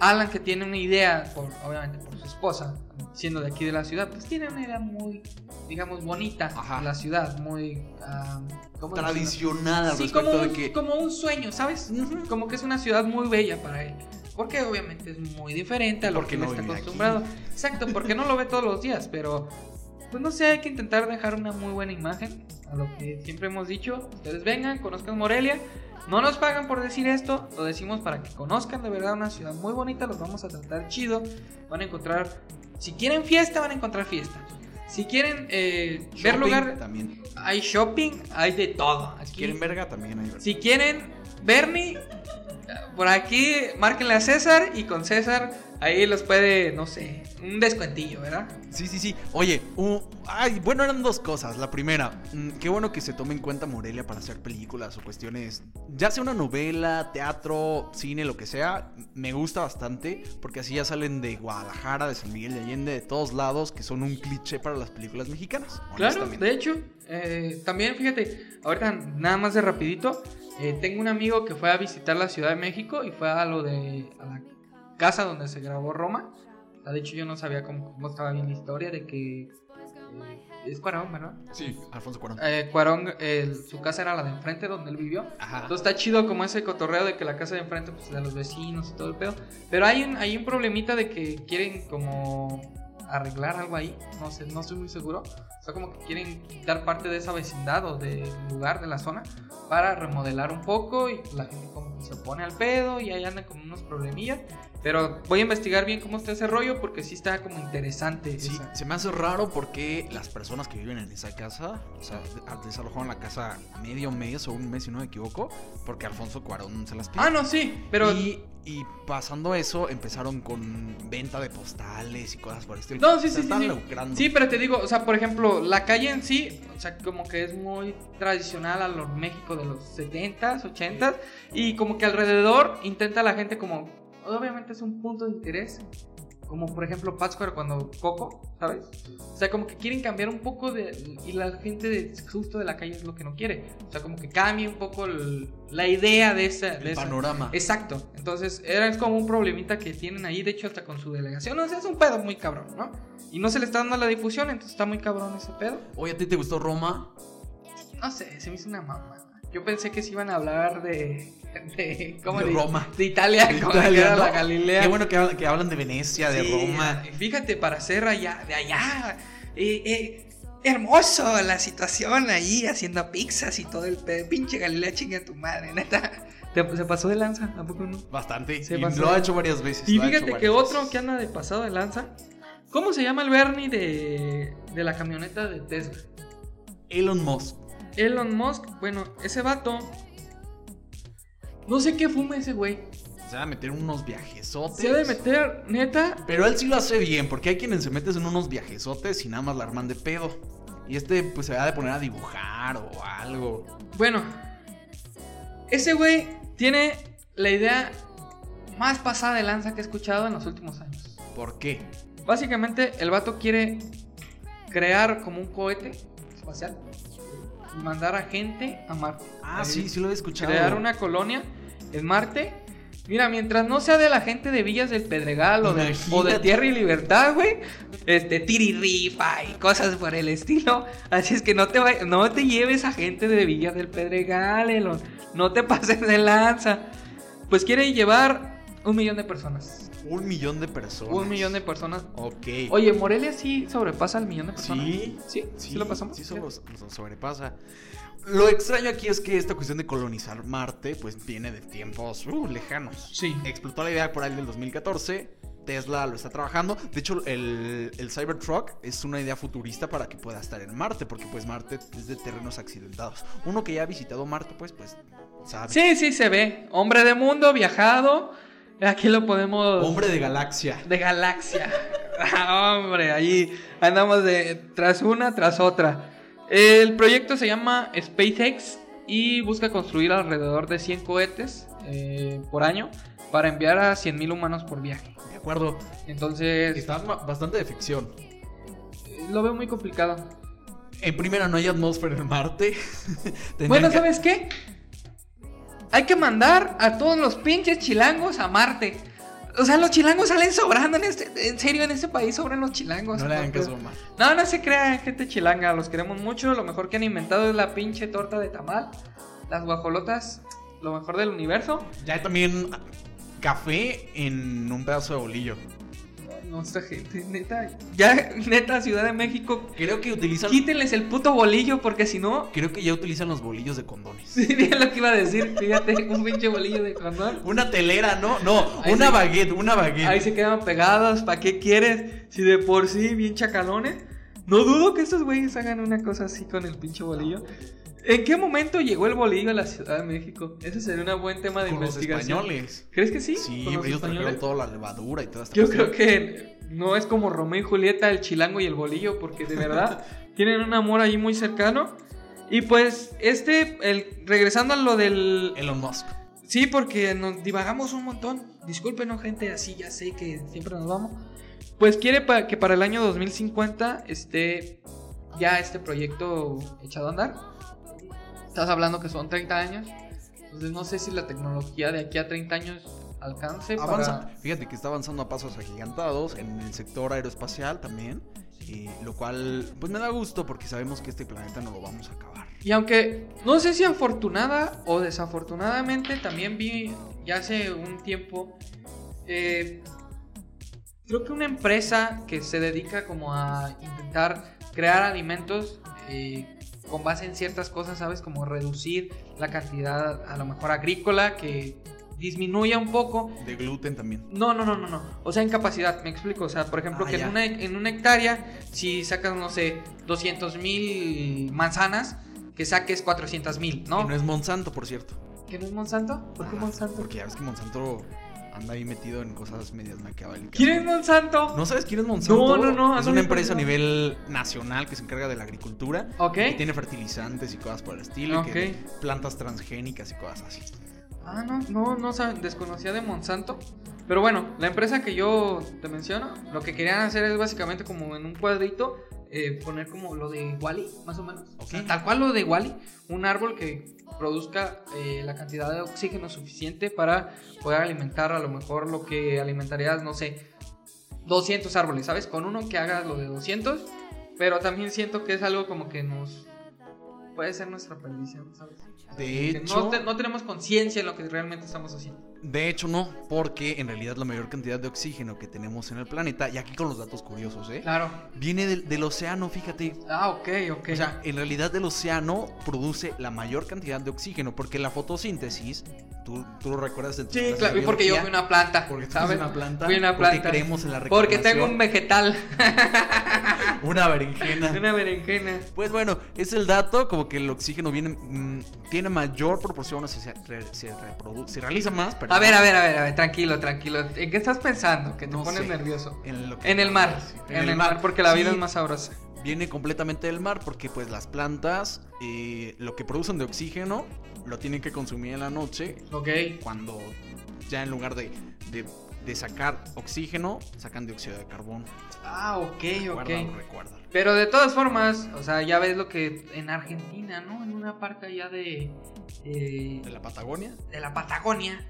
Speaker 2: Alan que tiene una idea, por, obviamente por su esposa, siendo de aquí de la ciudad, pues tiene una idea muy, digamos, bonita
Speaker 1: Ajá.
Speaker 2: de la ciudad, muy... ah, ¿cómo decirlo?
Speaker 1: Tradicional al
Speaker 2: Sí,
Speaker 1: respecto
Speaker 2: como
Speaker 1: de
Speaker 2: un,
Speaker 1: que.
Speaker 2: como un sueño, ¿sabes? Como que es una ciudad muy bella para él. Porque obviamente es muy diferente a lo que él
Speaker 1: no
Speaker 2: está
Speaker 1: vive aquí.
Speaker 2: acostumbrado. Exacto, porque no lo ve todos los días, pero pues no sé, hay que intentar dejar una muy buena imagen a lo que siempre hemos dicho. Ustedes vengan, conozcan Morelia. No nos pagan por decir esto, lo decimos para que conozcan de verdad una ciudad muy bonita, los vamos a tratar chido. Van a encontrar, si quieren fiesta, van a encontrar fiesta. Si quieren eh, ver lugar,
Speaker 1: También.
Speaker 2: hay shopping, hay de todo.
Speaker 1: Si quieren verga, también hay verga.
Speaker 2: Si quieren Bernie, por aquí márquenle a César y con César ahí los puede, no sé, un descuentillo, ¿verdad?
Speaker 1: Sí, sí, sí. Oye, uh, ay, bueno, eran dos cosas. La primera, mm, qué bueno que se tome en cuenta Morelia para hacer películas o cuestiones, ya sea una novela, teatro, cine, lo que sea, me gusta bastante porque así ya salen de Guadalajara, de San Miguel de Allende, de todos lados, que son un cliché para las películas mexicanas.
Speaker 2: Claro, de hecho, eh, también fíjate, ahorita nada más de rapidito, eh, tengo un amigo que fue a visitar la Ciudad de México y fue a lo de a la casa donde se grabó Roma. Sea, de hecho, yo no sabía cómo, cómo estaba bien la historia de que eh, es Cuarón, ¿verdad?
Speaker 1: Sí, Alfonso Cuarón.
Speaker 2: Eh, Cuarón, su casa era la de enfrente donde él vivió.
Speaker 1: Ajá.
Speaker 2: Entonces está chido como ese cotorreo de que la casa de enfrente, pues de los vecinos y todo el pedo. Pero hay un, hay un problemita de que quieren como arreglar algo ahí. No sé, no estoy muy seguro. O sea, como que quieren quitar parte de esa vecindad o del lugar de la zona para remodelar un poco y la gente como que se pone al pedo y ahí andan con unos problemillas. Pero voy a investigar bien cómo está ese rollo porque sí está como interesante.
Speaker 1: Sí,
Speaker 2: esa-
Speaker 1: se me hace raro porque las personas que viven en esa casa, o sea, de- desalojaron la casa medio mes o un mes, si no me equivoco, porque Alfonso Cuarón se las pidió.
Speaker 2: Ah, no, sí, pero...
Speaker 1: Y, y pasando eso, empezaron con venta de postales y cosas por el estilo.
Speaker 2: No, sí, sí, sí,
Speaker 1: están
Speaker 2: sí.
Speaker 1: lucrando.
Speaker 2: Sí, pero te digo, o sea, por ejemplo, la calle en sí, o sea, como que es muy tradicional a los México de los 70s, 80s, y como que alrededor intenta la gente como, obviamente es un punto de interés, como por ejemplo Pátzcuaro cuando Coco, ¿sabes? O sea, como que quieren cambiar un poco de, y la gente de, justo de la calle es lo que no quiere, o sea, como que cambie un poco el- la idea de esa... de
Speaker 1: El
Speaker 2: esa-
Speaker 1: panorama.
Speaker 2: Exacto. Entonces, era es como un problemita que tienen ahí, de hecho, hasta con su delegación. O sea, es un pedo muy cabrón, ¿no? Y no se le está dando la difusión, entonces está muy cabrón ese pedo.
Speaker 1: Oye, ¿a ti te gustó Roma?
Speaker 2: No sé, se me hizo una mamá. Yo pensé que se iban a hablar de. de ¿Cómo
Speaker 1: De Roma.
Speaker 2: De Italia,
Speaker 1: De
Speaker 2: como
Speaker 1: Italia,
Speaker 2: que era
Speaker 1: ¿no?
Speaker 2: la Galilea.
Speaker 1: Qué bueno que hablan, que hablan de Venecia, de
Speaker 2: Sí,
Speaker 1: Roma.
Speaker 2: y Fíjate, para ser allá, de allá. eh, eh, hermoso la situación ahí, haciendo pizzas y todo el pedo. Pinche Galilea, chinga tu madre, neta. Se pasó de lanza, ¿a poco no?
Speaker 1: Bastante.
Speaker 2: Se
Speaker 1: y
Speaker 2: pasó.
Speaker 1: lo ha hecho varias veces.
Speaker 2: Y fíjate que otro
Speaker 1: veces.
Speaker 2: que anda de pasado de lanza. ¿Cómo se llama el Bernie de, de la camioneta de Tesla?
Speaker 1: Elon Musk.
Speaker 2: Elon Musk, bueno, ese vato. No sé qué fuma ese güey.
Speaker 1: Se va a meter unos viajesotes.
Speaker 2: Se ha de meter, neta.
Speaker 1: Pero él sí lo hace bien, porque hay quienes se meten en unos viajesotes y nada más la arman de pedo. Y este, pues se va a poner a dibujar o algo.
Speaker 2: Bueno, ese güey tiene la idea más pasada de lanza que he escuchado en los últimos años.
Speaker 1: ¿Por qué?
Speaker 2: Básicamente, el vato quiere crear como un cohete espacial mandar a gente a Marte.
Speaker 1: Ah,
Speaker 2: Ahí.
Speaker 1: sí, sí lo he escuchado.
Speaker 2: crear una colonia en Marte. Mira, mientras no sea de la gente de Villas del Pedregal o de,
Speaker 1: Imagínate.
Speaker 2: o de Tierra y Libertad, güey. Este, tirirrifa y cosas por el estilo. Así es que no te, no te lleves a gente de Villas del Pedregal, Elon. No te *laughs* pases de lanza. Pues quiere llevar un millón de personas.
Speaker 1: Un millón de personas.
Speaker 2: Un millón de personas.
Speaker 1: Ok.
Speaker 2: Oye, Morelia sí sobrepasa el millón de personas.
Speaker 1: Sí,
Speaker 2: Sí, sí, lo pasamos.
Speaker 1: Sí, lo sobrepasa. Lo extraño aquí es que esta cuestión de colonizar Marte, pues viene de tiempos uh, lejanos.
Speaker 2: Sí.
Speaker 1: Explotó la idea por ahí del 2014. Tesla lo está trabajando. De hecho, el, el Cybertruck es una idea futurista para que pueda estar en Marte, porque pues Marte es de terrenos accidentados. Uno que ya ha visitado Marte, pues, pues, sabe.
Speaker 2: Sí, sí, se ve. Hombre de mundo, viajado. Aquí lo podemos.
Speaker 1: Hombre de galaxia.
Speaker 2: De galaxia. Ah, hombre, ahí andamos de tras una tras otra. El proyecto se llama SpaceX y busca construir alrededor de 100 cohetes eh, por año para enviar a 100.000 humanos por viaje.
Speaker 1: De acuerdo.
Speaker 2: Entonces,
Speaker 1: Está bastante de ficción.
Speaker 2: lo veo muy complicado.
Speaker 1: En primera, no hay atmósfera en Marte. *laughs*
Speaker 2: Bueno, ¿sabes qué? Hay que mandar a todos los pinches chilangos a Marte. O sea, los chilangos salen sobrando en este. En serio, en este país sobran los chilangos.
Speaker 1: No le hagan caso más.
Speaker 2: No, no se crean, gente chilanga. Los queremos mucho. Lo mejor que han inventado es la pinche torta de tamal. Las guajolotas, lo mejor del universo.
Speaker 1: Ya hay también café en un pedazo de bolillo.
Speaker 2: Nuestra gente, neta. Ya, *laughs* neta, Ciudad de México.
Speaker 1: Creo que utilizan.
Speaker 2: Quítenles el puto bolillo porque si no.
Speaker 1: Creo que ya utilizan los bolillos de condones. *laughs*
Speaker 2: Sí, bien lo que iba a decir. Fíjate, un pinche bolillo de condón.
Speaker 1: Una telera, ¿no? No,
Speaker 2: Ahí
Speaker 1: una
Speaker 2: se-
Speaker 1: baguette, una baguette.
Speaker 2: Ahí se quedan pegados. ¿Para qué quieres? Si de por sí, bien chacalones. No dudo que estos güeyes hagan una cosa así con el pinche bolillo. ¿En qué momento llegó el bolillo a la Ciudad de México? Ese sería un buen tema de
Speaker 1: Con los
Speaker 2: investigación.
Speaker 1: españoles.
Speaker 2: ¿Crees que sí?
Speaker 1: Sí,
Speaker 2: ¿Con los
Speaker 1: ellos
Speaker 2: españoles?
Speaker 1: trajeron toda la levadura y toda esta
Speaker 2: Yo
Speaker 1: cuestión.
Speaker 2: creo que no es como Romeo y Julieta, el chilango y el bolillo, porque de verdad *laughs* tienen un amor ahí muy cercano. Y pues, este, el, regresando a lo del...
Speaker 1: Elon Musk.
Speaker 2: Sí, porque nos divagamos un montón. Discúlpenos, gente, así ya sé que siempre nos vamos. Pues quiere pa- que para el año 2050 esté ya este proyecto echado a andar. Estás hablando que son 30 años. Entonces no sé si la tecnología de aquí a 30 años alcance
Speaker 1: Avanza.
Speaker 2: para...
Speaker 1: Fíjate que está avanzando a pasos agigantados en el sector aeroespacial también. eh, lo cual, pues me da gusto porque sabemos que este planeta no lo vamos a acabar.
Speaker 2: Y aunque no sé si afortunada o desafortunadamente, también vi ya hace un tiempo, eh, creo que una empresa que se dedica como a intentar crear alimentos eh, con base en ciertas cosas, ¿sabes? Como reducir la cantidad a lo mejor agrícola, que disminuya un poco
Speaker 1: De gluten también.
Speaker 2: no, no, no, no, no. O sea, en capacidad, me explico. O sea, por ejemplo,
Speaker 1: Ah,
Speaker 2: que en una, en una hectárea, si sacas, no sé, 200 mil manzanas, que saques 400 mil, ¿no?
Speaker 1: no es Monsanto, por cierto.
Speaker 2: ¿Que no es Monsanto? ¿Por qué
Speaker 1: Ah,
Speaker 2: Monsanto?
Speaker 1: Porque ya ves que Monsanto anda ahí metido en cosas medias maquiavélicas.
Speaker 2: ¿Quién es Monsanto?
Speaker 1: ¿No sabes quién es Monsanto?
Speaker 2: No, no, no,
Speaker 1: Es una empresa a nivel nacional que se encarga de la agricultura.
Speaker 2: Ok.
Speaker 1: Que tiene fertilizantes y cosas por el estilo. y que
Speaker 2: Ok.
Speaker 1: plantas transgénicas y cosas así.
Speaker 2: Ah, no, no, no desconocía de Monsanto. Pero bueno, la empresa que yo te menciono, lo que querían hacer es básicamente como en un cuadrito eh, poner como lo de Wally, más o menos. Tal cual lo de Wally, un árbol que produzca eh, la cantidad de oxígeno suficiente para poder alimentar a lo mejor lo que alimentarías, no sé, 200 árboles, ¿sabes? Con uno que haga lo de 200, pero también siento que es algo como que nos puede ser nuestra perdición, ¿sabes?
Speaker 1: De hecho,
Speaker 2: no, te- no tenemos conciencia en lo que realmente estamos haciendo.
Speaker 1: de hecho no, porque en realidad la mayor cantidad de oxígeno que tenemos en el planeta, y aquí con los datos curiosos, ¿eh?
Speaker 2: Claro.
Speaker 1: Viene del, del océano, fíjate.
Speaker 2: Ah, ok, ok.
Speaker 1: O sea, en realidad el océano produce la mayor cantidad de oxígeno, porque la fotosíntesis, tú, tú lo recuerdas de tus
Speaker 2: sí, claro,
Speaker 1: de
Speaker 2: porque yo fui una planta.
Speaker 1: porque tú
Speaker 2: ¿sabes?
Speaker 1: una planta,
Speaker 2: Fui una
Speaker 1: porque
Speaker 2: planta.
Speaker 1: creemos en la
Speaker 2: Porque tengo un vegetal. *laughs* *laughs*
Speaker 1: Una berenjena.
Speaker 2: una berenjena.
Speaker 1: Pues bueno, es el dato, como que el oxígeno viene, mm, tiene mayor proporción, o sea, se, re- se, realiza más,
Speaker 2: A ver, a ver, a ver, a ver, tranquilo, tranquilo. ¿En qué estás pensando? Que te
Speaker 1: No
Speaker 2: pones
Speaker 1: sé.
Speaker 2: nervioso.
Speaker 1: En, lo que-
Speaker 2: En el mar. En, el mar, porque la vida
Speaker 1: Sí,
Speaker 2: es más sabrosa.
Speaker 1: Viene completamente del mar porque pues las plantas eh, lo que producen de oxígeno lo tienen que consumir en la noche
Speaker 2: Ok.
Speaker 1: cuando ya en lugar de, de, de sacar oxígeno sacan dióxido de carbono.
Speaker 2: Ah, ok, ok.
Speaker 1: Recuérdalo, recuérdalo.
Speaker 2: Pero de todas formas, o sea, ya ves lo que en Argentina, ¿no? En una parte allá de. eh,
Speaker 1: De la Patagonia.
Speaker 2: de la Patagonia,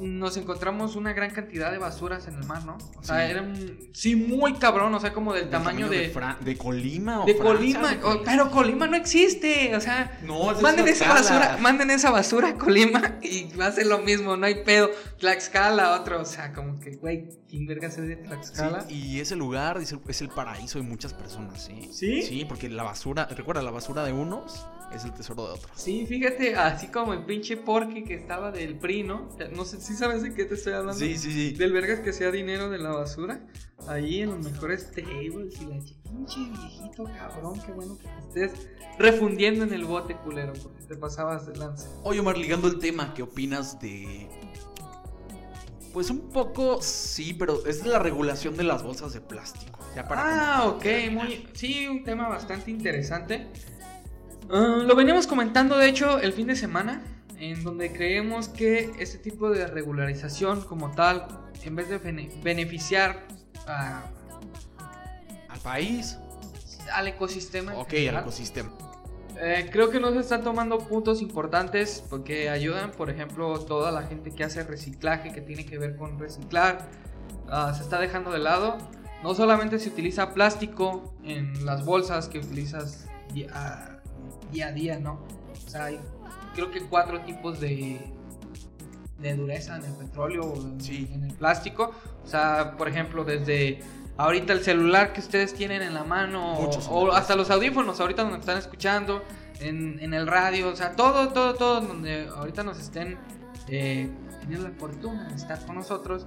Speaker 2: nos encontramos una gran cantidad de basuras en el mar, ¿no? O sea,
Speaker 1: Sí.
Speaker 2: eran, sí, muy cabrón, o sea, como del tamaño, de,
Speaker 1: Fra- de Colima o
Speaker 2: de
Speaker 1: Francia,
Speaker 2: Colima.
Speaker 1: de
Speaker 2: o- pero Colima no existe, o sea,
Speaker 1: No, es
Speaker 2: manden esa
Speaker 1: Tlaxcala.
Speaker 2: basura, manden esa basura a Colima *laughs* y va a ser lo mismo, no hay pedo. Tlaxcala, otro, o sea, como que, güey, ¿quién vergas es de Tlaxcala?
Speaker 1: Sí, y ese lugar es el, es el paraíso de muchas personas, ¿sí?
Speaker 2: ¿Sí?
Speaker 1: Sí, porque la basura, recuerda, la basura de unos es el tesoro de otros.
Speaker 2: Sí, fíjate, así como el pinche Porky que estaba del PRI, ¿no? No sé si sabes de qué te estoy hablando.
Speaker 1: Sí, sí, sí.
Speaker 2: Del vergas que sea dinero de la basura. Ahí en los mejores tables y la ch- pinche viejito cabrón. Qué bueno que te estés refundiendo en el bote, culero. Porque te pasabas de lanza.
Speaker 1: Oye, Omar, ligando el tema, ¿qué opinas de...? Pues un poco sí, pero es la regulación de las bolsas de plástico. Ya para
Speaker 2: Ah, ok, muy. Sí, un tema bastante interesante. Ah, lo veníamos comentando, de hecho, el fin de semana. En donde creemos que este tipo de regularización, como tal, en vez de bene- beneficiar a-
Speaker 1: al país.
Speaker 2: al ecosistema.
Speaker 1: Ok, al ecosistema.
Speaker 2: Eh, creo que no se están tomando puntos importantes porque ayudan, por ejemplo, toda la gente que hace reciclaje, que tiene que ver con reciclar, ah, se está dejando de lado. No solamente se utiliza plástico en las bolsas que utilizas día, a día, ¿no? O sea, hay creo que cuatro tipos de, de dureza en el petróleo o en,
Speaker 1: Sí.
Speaker 2: en el plástico. O sea, por ejemplo, desde ahorita el celular que ustedes tienen en la mano o-
Speaker 1: Muchos
Speaker 2: o, hasta los audífonos ahorita donde están escuchando, en, en el radio, o sea, todo, todo, todo donde ahorita nos estén eh, teniendo la fortuna de estar con nosotros,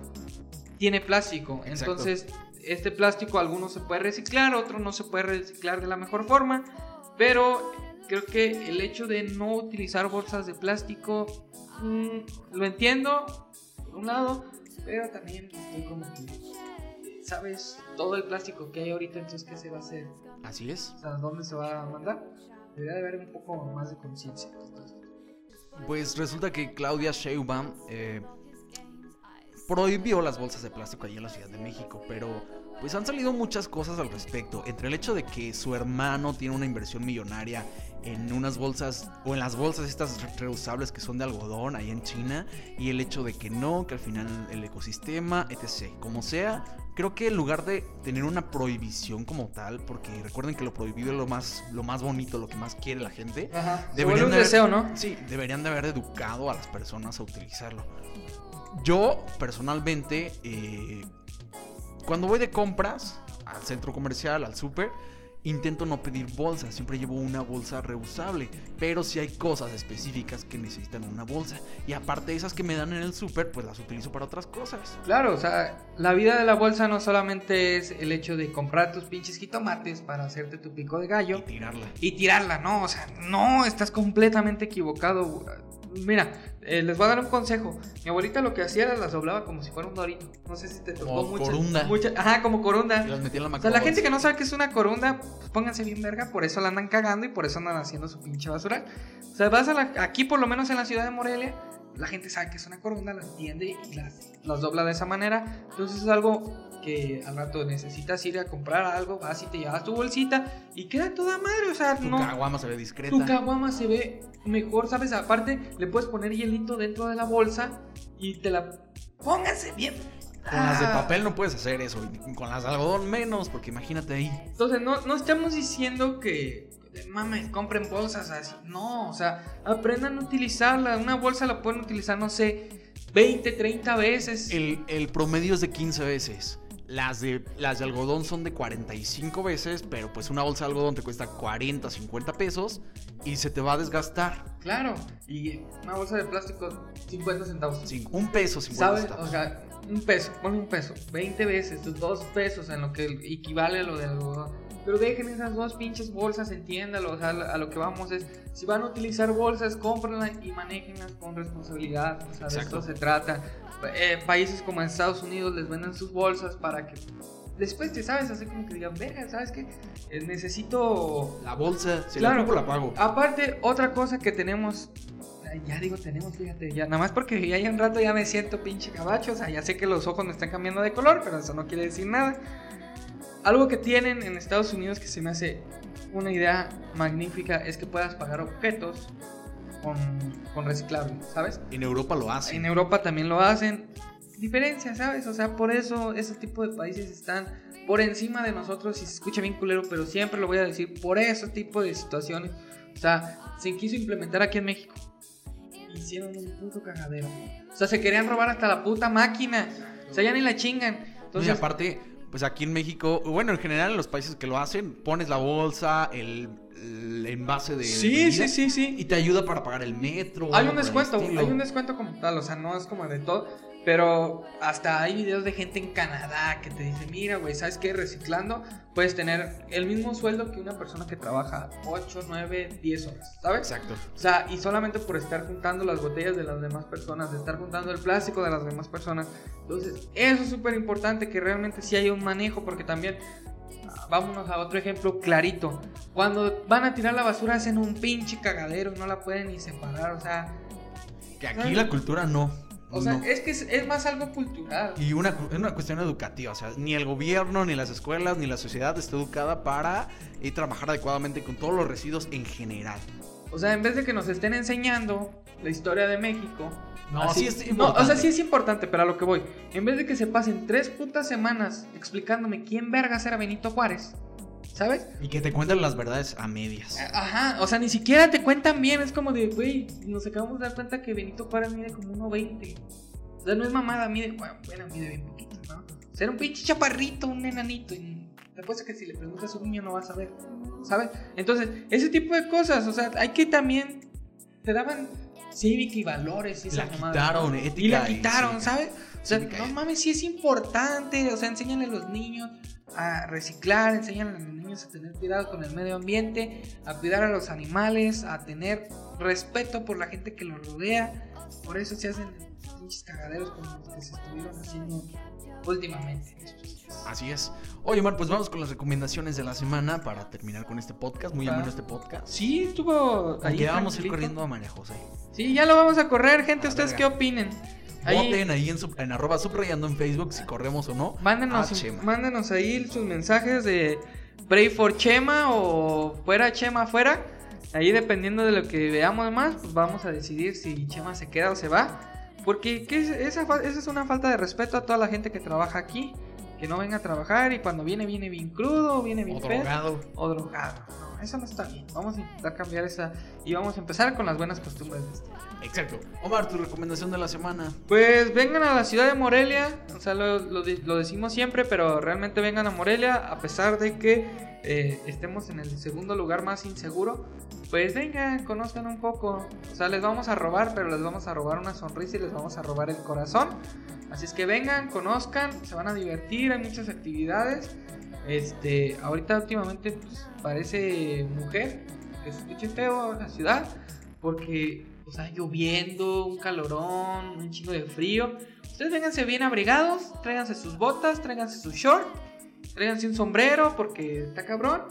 Speaker 2: tiene plástico.
Speaker 1: Exacto.
Speaker 2: Entonces, este plástico algunos se puede reciclar, otros no se puede reciclar de la mejor forma, pero creo que el hecho de no utilizar bolsas de plástico, mm, lo entiendo, por un lado, pero también estoy como que, ¿sabes? Todo el plástico que hay ahorita, entonces, ¿qué se va a hacer?
Speaker 1: Así es.
Speaker 2: O sea, ¿dónde se va a mandar? Debería de haber un poco más de conciencia.
Speaker 1: Pues resulta que Claudia Sheinbaum eh, prohibió las bolsas de plástico allí en la Ciudad de México, pero pues han salido muchas cosas al respecto, entre el hecho de que su hermano tiene una inversión millonaria en unas bolsas o en las bolsas estas reusables que son de algodón ahí en China y el hecho de que no, que al final el ecosistema, etc. Como sea, creo que en lugar de tener una prohibición como tal, porque recuerden que lo prohibido es lo más, lo más bonito, lo que más quiere la gente,
Speaker 2: Ajá.
Speaker 1: Deberían
Speaker 2: un
Speaker 1: de haber-
Speaker 2: deseo, ¿no?
Speaker 1: Sí, deberían de haber educado a las personas a utilizarlo. Yo, personalmente, eh, cuando voy de compras al centro comercial, al súper, intento no pedir bolsas, siempre llevo una bolsa reusable, pero si hay cosas específicas que necesitan una bolsa. Y aparte de esas que me dan en el súper, pues las utilizo para otras cosas.
Speaker 2: Claro, o sea, la vida de la bolsa no solamente es el hecho de comprar tus pinches jitomates para hacerte tu pico de
Speaker 1: Y
Speaker 2: gallo
Speaker 1: tirarla.
Speaker 2: y tirarla, no, o sea, no, estás completamente equivocado. Mira, eh, les voy a dar un consejo. Mi abuelita lo que hacía era las doblaba como si fuera un dorito. No sé si te tocó
Speaker 1: Como corunda.
Speaker 2: mucha- ajá, como corunda.
Speaker 1: Y las metí en la
Speaker 2: O sea, la gente que no sabe que es una corunda, pues pónganse bien verga, por eso la andan cagando y por eso andan haciendo su pinche basura. O sea, vas a la- aquí por lo menos en la ciudad de Morelia, la gente sabe que es una corunda, la entiende y las, las dobla de esa manera. Entonces es algo que al rato necesitas ir a comprar algo, vas y te llevas tu bolsita y queda toda madre, o sea,
Speaker 1: Tu
Speaker 2: no...
Speaker 1: caguama se ve discreta.
Speaker 2: Tu caguama se ve mejor, ¿sabes? Aparte, le puedes poner hielito dentro de la bolsa y te la... Pónganse bien.
Speaker 1: Con las de
Speaker 2: Ah.
Speaker 1: papel no puedes hacer eso. y con las de algodón menos, porque imagínate ahí.
Speaker 2: Entonces, no, no estamos diciendo que, mames, compren bolsas así. No, o sea, aprendan a utilizarla. Una bolsa la pueden utilizar, no sé, 20, 30 veces.
Speaker 1: El, el promedio es de 15 veces. Las de, las de algodón son de 45 veces, pero pues una bolsa de algodón te cuesta 40, 50 pesos y se te va a desgastar.
Speaker 2: Claro. Y una bolsa de plástico, 50 centavos.
Speaker 1: Un peso, 50
Speaker 2: ¿Sabes?
Speaker 1: centavos.
Speaker 2: O sea, un peso, ponle un peso, 20 veces, dos pesos en lo que equivale a lo del algodón. Pero dejen esas dos pinches bolsas, entiéndalo. O sea, a lo que vamos es, si van a utilizar bolsas, cómprenlas y manéjenlas con responsabilidad. O sea, de
Speaker 1: Exacto.
Speaker 2: esto se trata. Eh, países como en Estados Unidos les venden sus bolsas para que después te sabes, así como que digan, verga, ¿sabes qué? Eh, necesito
Speaker 1: la bolsa, si
Speaker 2: Claro.
Speaker 1: la ocupo, la pago.
Speaker 2: Aparte, otra cosa que tenemos. Ya digo, tenemos, fíjate, ya nada más porque ya hay un rato ya me siento pinche cabacho. O sea, ya sé que los ojos me están cambiando de color, pero eso no quiere decir nada. Algo que tienen en Estados Unidos que se me hace una idea magnífica es que puedas pagar objetos con, con reciclable, ¿sabes?
Speaker 1: En Europa lo hacen.
Speaker 2: En Europa también lo hacen. Diferencia, ¿sabes? O sea, por eso ese tipo de países están por encima de nosotros y se escucha bien culero, pero siempre lo voy a decir, por ese tipo de situaciones. O sea, se quiso implementar aquí en México. Hicieron un puto cagadero. O sea, se querían robar hasta la puta máquina. O sea, ya ni la chingan. Entonces,
Speaker 1: y aparte, pues aquí en México, bueno, en general en los países que lo hacen, pones la bolsa, el, el envase de.
Speaker 2: sí,
Speaker 1: bebida,
Speaker 2: sí, sí, sí.
Speaker 1: Y te ayuda para pagar el metro.
Speaker 2: Hay un descuento, hay un descuento como tal, o sea, no es como de todo, pero hasta hay videos de gente en Canadá que te dice, mira, güey, ¿sabes qué? Reciclando puedes tener el mismo sueldo que una persona que trabaja 8, 9, 10 horas, ¿sabes?
Speaker 1: Exacto.
Speaker 2: O sea, y solamente por estar juntando las botellas de las demás personas, de estar juntando el plástico de las demás personas. Entonces, eso es súper importante, que realmente sí haya un manejo, porque también, ah, vámonos a otro ejemplo clarito. Cuando van a tirar la basura hacen un pinche cagadero y no la pueden ni separar, o sea...
Speaker 1: Que aquí la cultura no.
Speaker 2: O sea,
Speaker 1: no.
Speaker 2: es que es, es más algo cultural.
Speaker 1: Y una, es una cuestión educativa, o sea, ni el gobierno, ni las escuelas, ni la sociedad está educada para eh, trabajar adecuadamente con todos los residuos en general.
Speaker 2: O sea, en vez de que nos estén enseñando la historia de México.
Speaker 1: No, sí es
Speaker 2: No, o
Speaker 1: importante.
Speaker 2: sea, sí es importante, pero a lo que voy. En vez de que se pasen tres putas semanas explicándome quién vergas era Benito Juárez, ¿sabes?
Speaker 1: Y que te cuentan las verdades a medias.
Speaker 2: Ajá, o sea, ni siquiera te cuentan bien. Es como de, güey, nos acabamos de dar cuenta que Benito Juárez mide como 1.20. O sea, no es mamada, mide, bueno, bueno, mide bien poquito, ¿no? O sea, era un pinche chaparrito, un enanito. Y te apuesto que si le preguntas a un niño no vas a ver, ¿sabes? Entonces, ese tipo de cosas, o sea, hay que también. Te daban cívica y valores y
Speaker 1: La
Speaker 2: esas mamadas,
Speaker 1: quitaron,
Speaker 2: ¿no?
Speaker 1: ética
Speaker 2: Y la quitaron. ¿sabes? O sea, no mames, sí es importante. O sea, enséñale a los niños a reciclar, enséñale a los niños a tener cuidado con el medio ambiente, a cuidar a los animales, a tener respeto por la gente que los rodea. Por eso se hacen pinches cagaderos como los que se estuvieron haciendo últimamente.
Speaker 1: Así es. Oye, Omar, pues vamos con las recomendaciones de la semana para terminar con este podcast. Muy ameno este podcast.
Speaker 2: Sí, estuvo ahí.
Speaker 1: Vamos a ir corriendo a María José.
Speaker 2: Sí, ya lo vamos a correr, gente.
Speaker 1: A
Speaker 2: ¿Ustedes
Speaker 1: verga.
Speaker 2: qué opinen? Ahí,
Speaker 1: Voten ahí en, sub- en arroba subrayando en Facebook si corremos o no.
Speaker 2: mándenos,
Speaker 1: a Chema.
Speaker 2: mándenos ahí sus mensajes de Pray for Chema o fuera Chema fuera. Ahí dependiendo de lo que veamos más, pues vamos a decidir si Chema se queda o se va. Porque ¿qué es? Esa, esa es una falta de respeto a toda la gente que trabaja aquí. Que no venga a trabajar y cuando viene, viene bien crudo, viene bien
Speaker 1: O
Speaker 2: pedo.
Speaker 1: drogado.
Speaker 2: o drogado. No, eso no está bien. Vamos a intentar cambiar esa y vamos a empezar con las buenas costumbres de este.
Speaker 1: Exacto. Omar, tu recomendación de la semana.
Speaker 2: Pues vengan a la ciudad de Morelia, o sea, lo, lo de- lo decimos siempre, pero realmente vengan a Morelia, a pesar de que eh, estemos en el segundo lugar más inseguro, pues vengan, conozcan un poco, o sea, les vamos a robar, pero les vamos a robar una sonrisa y les vamos a robar el corazón, así es que vengan, conozcan, se van a divertir, hay muchas actividades, este, ahorita últimamente pues, parece mujer, que se escuche feo la ciudad, porque, sea, lloviendo, un calorón, un chingo de frío. Ustedes vénganse bien abrigados, tráiganse sus botas, tráiganse su short, tráiganse un sombrero porque está cabrón.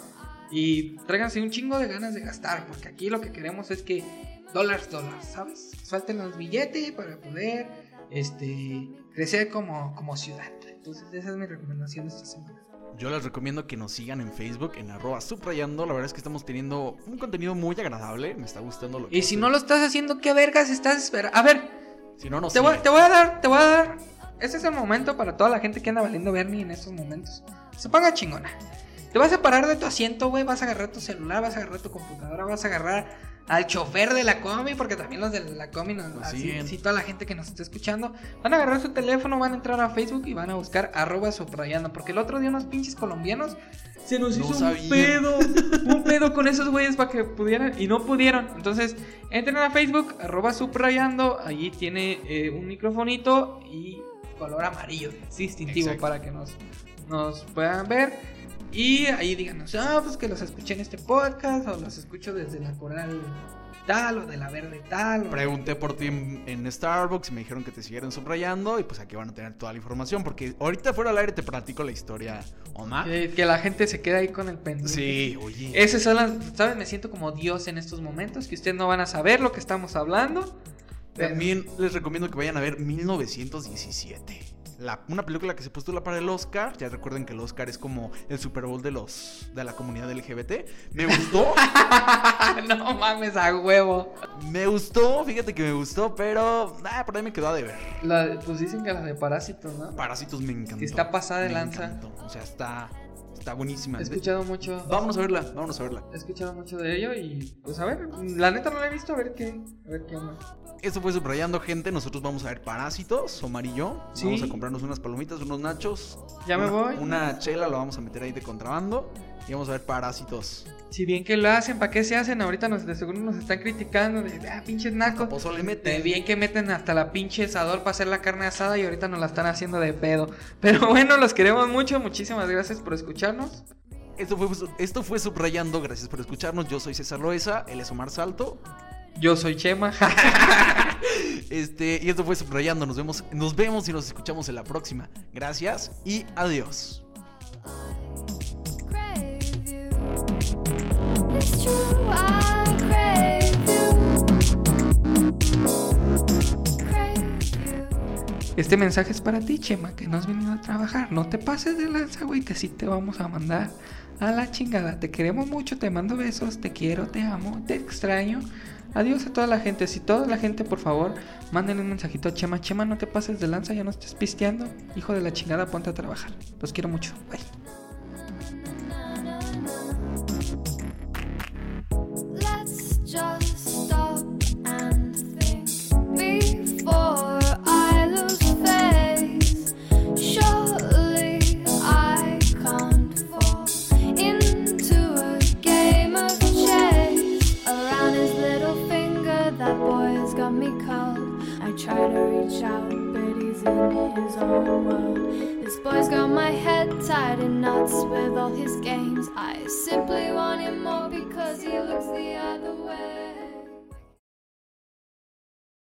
Speaker 2: Y tráiganse un chingo de ganas de gastar, porque aquí lo que queremos es que dólares, dólares, ¿sabes? Suelten los billetes para poder este, crecer como, como ciudad. Entonces, esa es mi recomendación de esta semana.
Speaker 1: Yo les recomiendo que nos sigan en Facebook en arroba subrayando. La verdad es que estamos teniendo un contenido muy agradable. Me está gustando lo que
Speaker 2: Y si no lo estás haciendo, ¿qué vergas estás esperando? A ver,
Speaker 1: Si no, nos
Speaker 2: Te voy, te voy a dar, te voy a dar. Este es el momento para toda la gente que anda valiendo Bernie en estos momentos. Se ponga chingona. Te vas a parar de tu asiento, güey. Vas a agarrar tu celular, vas a agarrar tu computadora, vas a agarrar al chofer de la comi, porque también los de la comi, nos,
Speaker 1: Nos
Speaker 2: así,
Speaker 1: siguen.
Speaker 2: sí, toda la gente que nos está escuchando, van a agarrar su teléfono, van a entrar a Facebook y van a buscar arroba subrayando. Porque el otro día unos pinches colombianos se nos
Speaker 1: No
Speaker 2: hizo un pedo, *laughs* un pedo con esos güeyes para que pudieran y no pudieron. Entonces, entren a Facebook, arroba subrayando, allí tiene eh, un microfonito y color amarillo, es distintivo
Speaker 1: Exacto.
Speaker 2: para que nos, nos puedan ver. Y ahí díganos, ah, pues que los escuché en este podcast, o los escucho desde la coral tal, o de la verde tal. o-
Speaker 1: Pregunté por ti en, en Starbucks y me dijeron que te siguieran subrayando y pues aquí van a tener toda la información porque ahorita fuera al aire te platico la historia, Omar.
Speaker 2: que, que la gente se queda ahí con el pendiente.
Speaker 1: Sí, oye.
Speaker 2: Esas son las, ¿sabes? Me siento como Dios en estos momentos, que ustedes no van a saber lo que estamos hablando. pero-
Speaker 1: También les recomiendo que vayan a ver 1917. La, una película que se postula para el Oscar. Ya recuerden que el Oscar es como el Super Bowl de los de la comunidad LGBT. Me gustó. *laughs*
Speaker 2: no mames, a huevo.
Speaker 1: me gustó. Fíjate que me gustó, pero ah, por ahí me quedó a deber.
Speaker 2: La, pues dicen que la de Parásitos, ¿no?
Speaker 1: Parásitos me encantó.
Speaker 2: Que está pasada de
Speaker 1: Me
Speaker 2: lanza.
Speaker 1: encantó. O sea, está está buenísima.
Speaker 2: He escuchado mucho.
Speaker 1: Vámonos a verla, vámonos a verla.
Speaker 2: He escuchado mucho de ello y pues a ver, la neta no la he visto, a ver qué, a ver qué onda.
Speaker 1: Esto fue subrayando gente. Nosotros vamos a ver Parásitos, Omar y yo.
Speaker 2: Sí.
Speaker 1: Vamos a comprarnos unas palomitas, unos nachos.
Speaker 2: Ya me voy.
Speaker 1: Una chela lo vamos a meter ahí de contrabando. Y vamos a ver Parásitos.
Speaker 2: Si bien que lo hacen, ¿para qué se hacen? Ahorita nos, de seguro nos están criticando de, ah, pinches nacos.
Speaker 1: Pozole
Speaker 2: De
Speaker 1: mete.
Speaker 2: bien que meten hasta la pinche asador para hacer la carne asada y ahorita nos la están haciendo de pedo. Pero *laughs* bueno, los queremos mucho. Muchísimas gracias por escucharnos.
Speaker 1: Esto fue, esto fue Subrayando. Gracias por escucharnos. Yo soy César Loesa. Él es Omar Salto.
Speaker 2: Yo soy Chema. *laughs*
Speaker 1: Este, y esto fue Subrayando. Nos vemos, nos vemos y nos escuchamos en la próxima. Gracias y adiós.
Speaker 2: Este mensaje es para ti, Chema, que no has venido a trabajar. No te pases de lanza, güey, que sí te vamos a mandar a la chingada. Te queremos mucho, te mando besos, te quiero, te amo, te extraño. Adiós a toda la gente. Si toda la gente, por favor, manden un mensajito a Chema. Chema, no te pases de lanza, ya no estés pisteando. Hijo de la chingada, ponte a trabajar. Los quiero mucho. Bye.
Speaker 3: With all his games. I simply want him more because he looks the other way.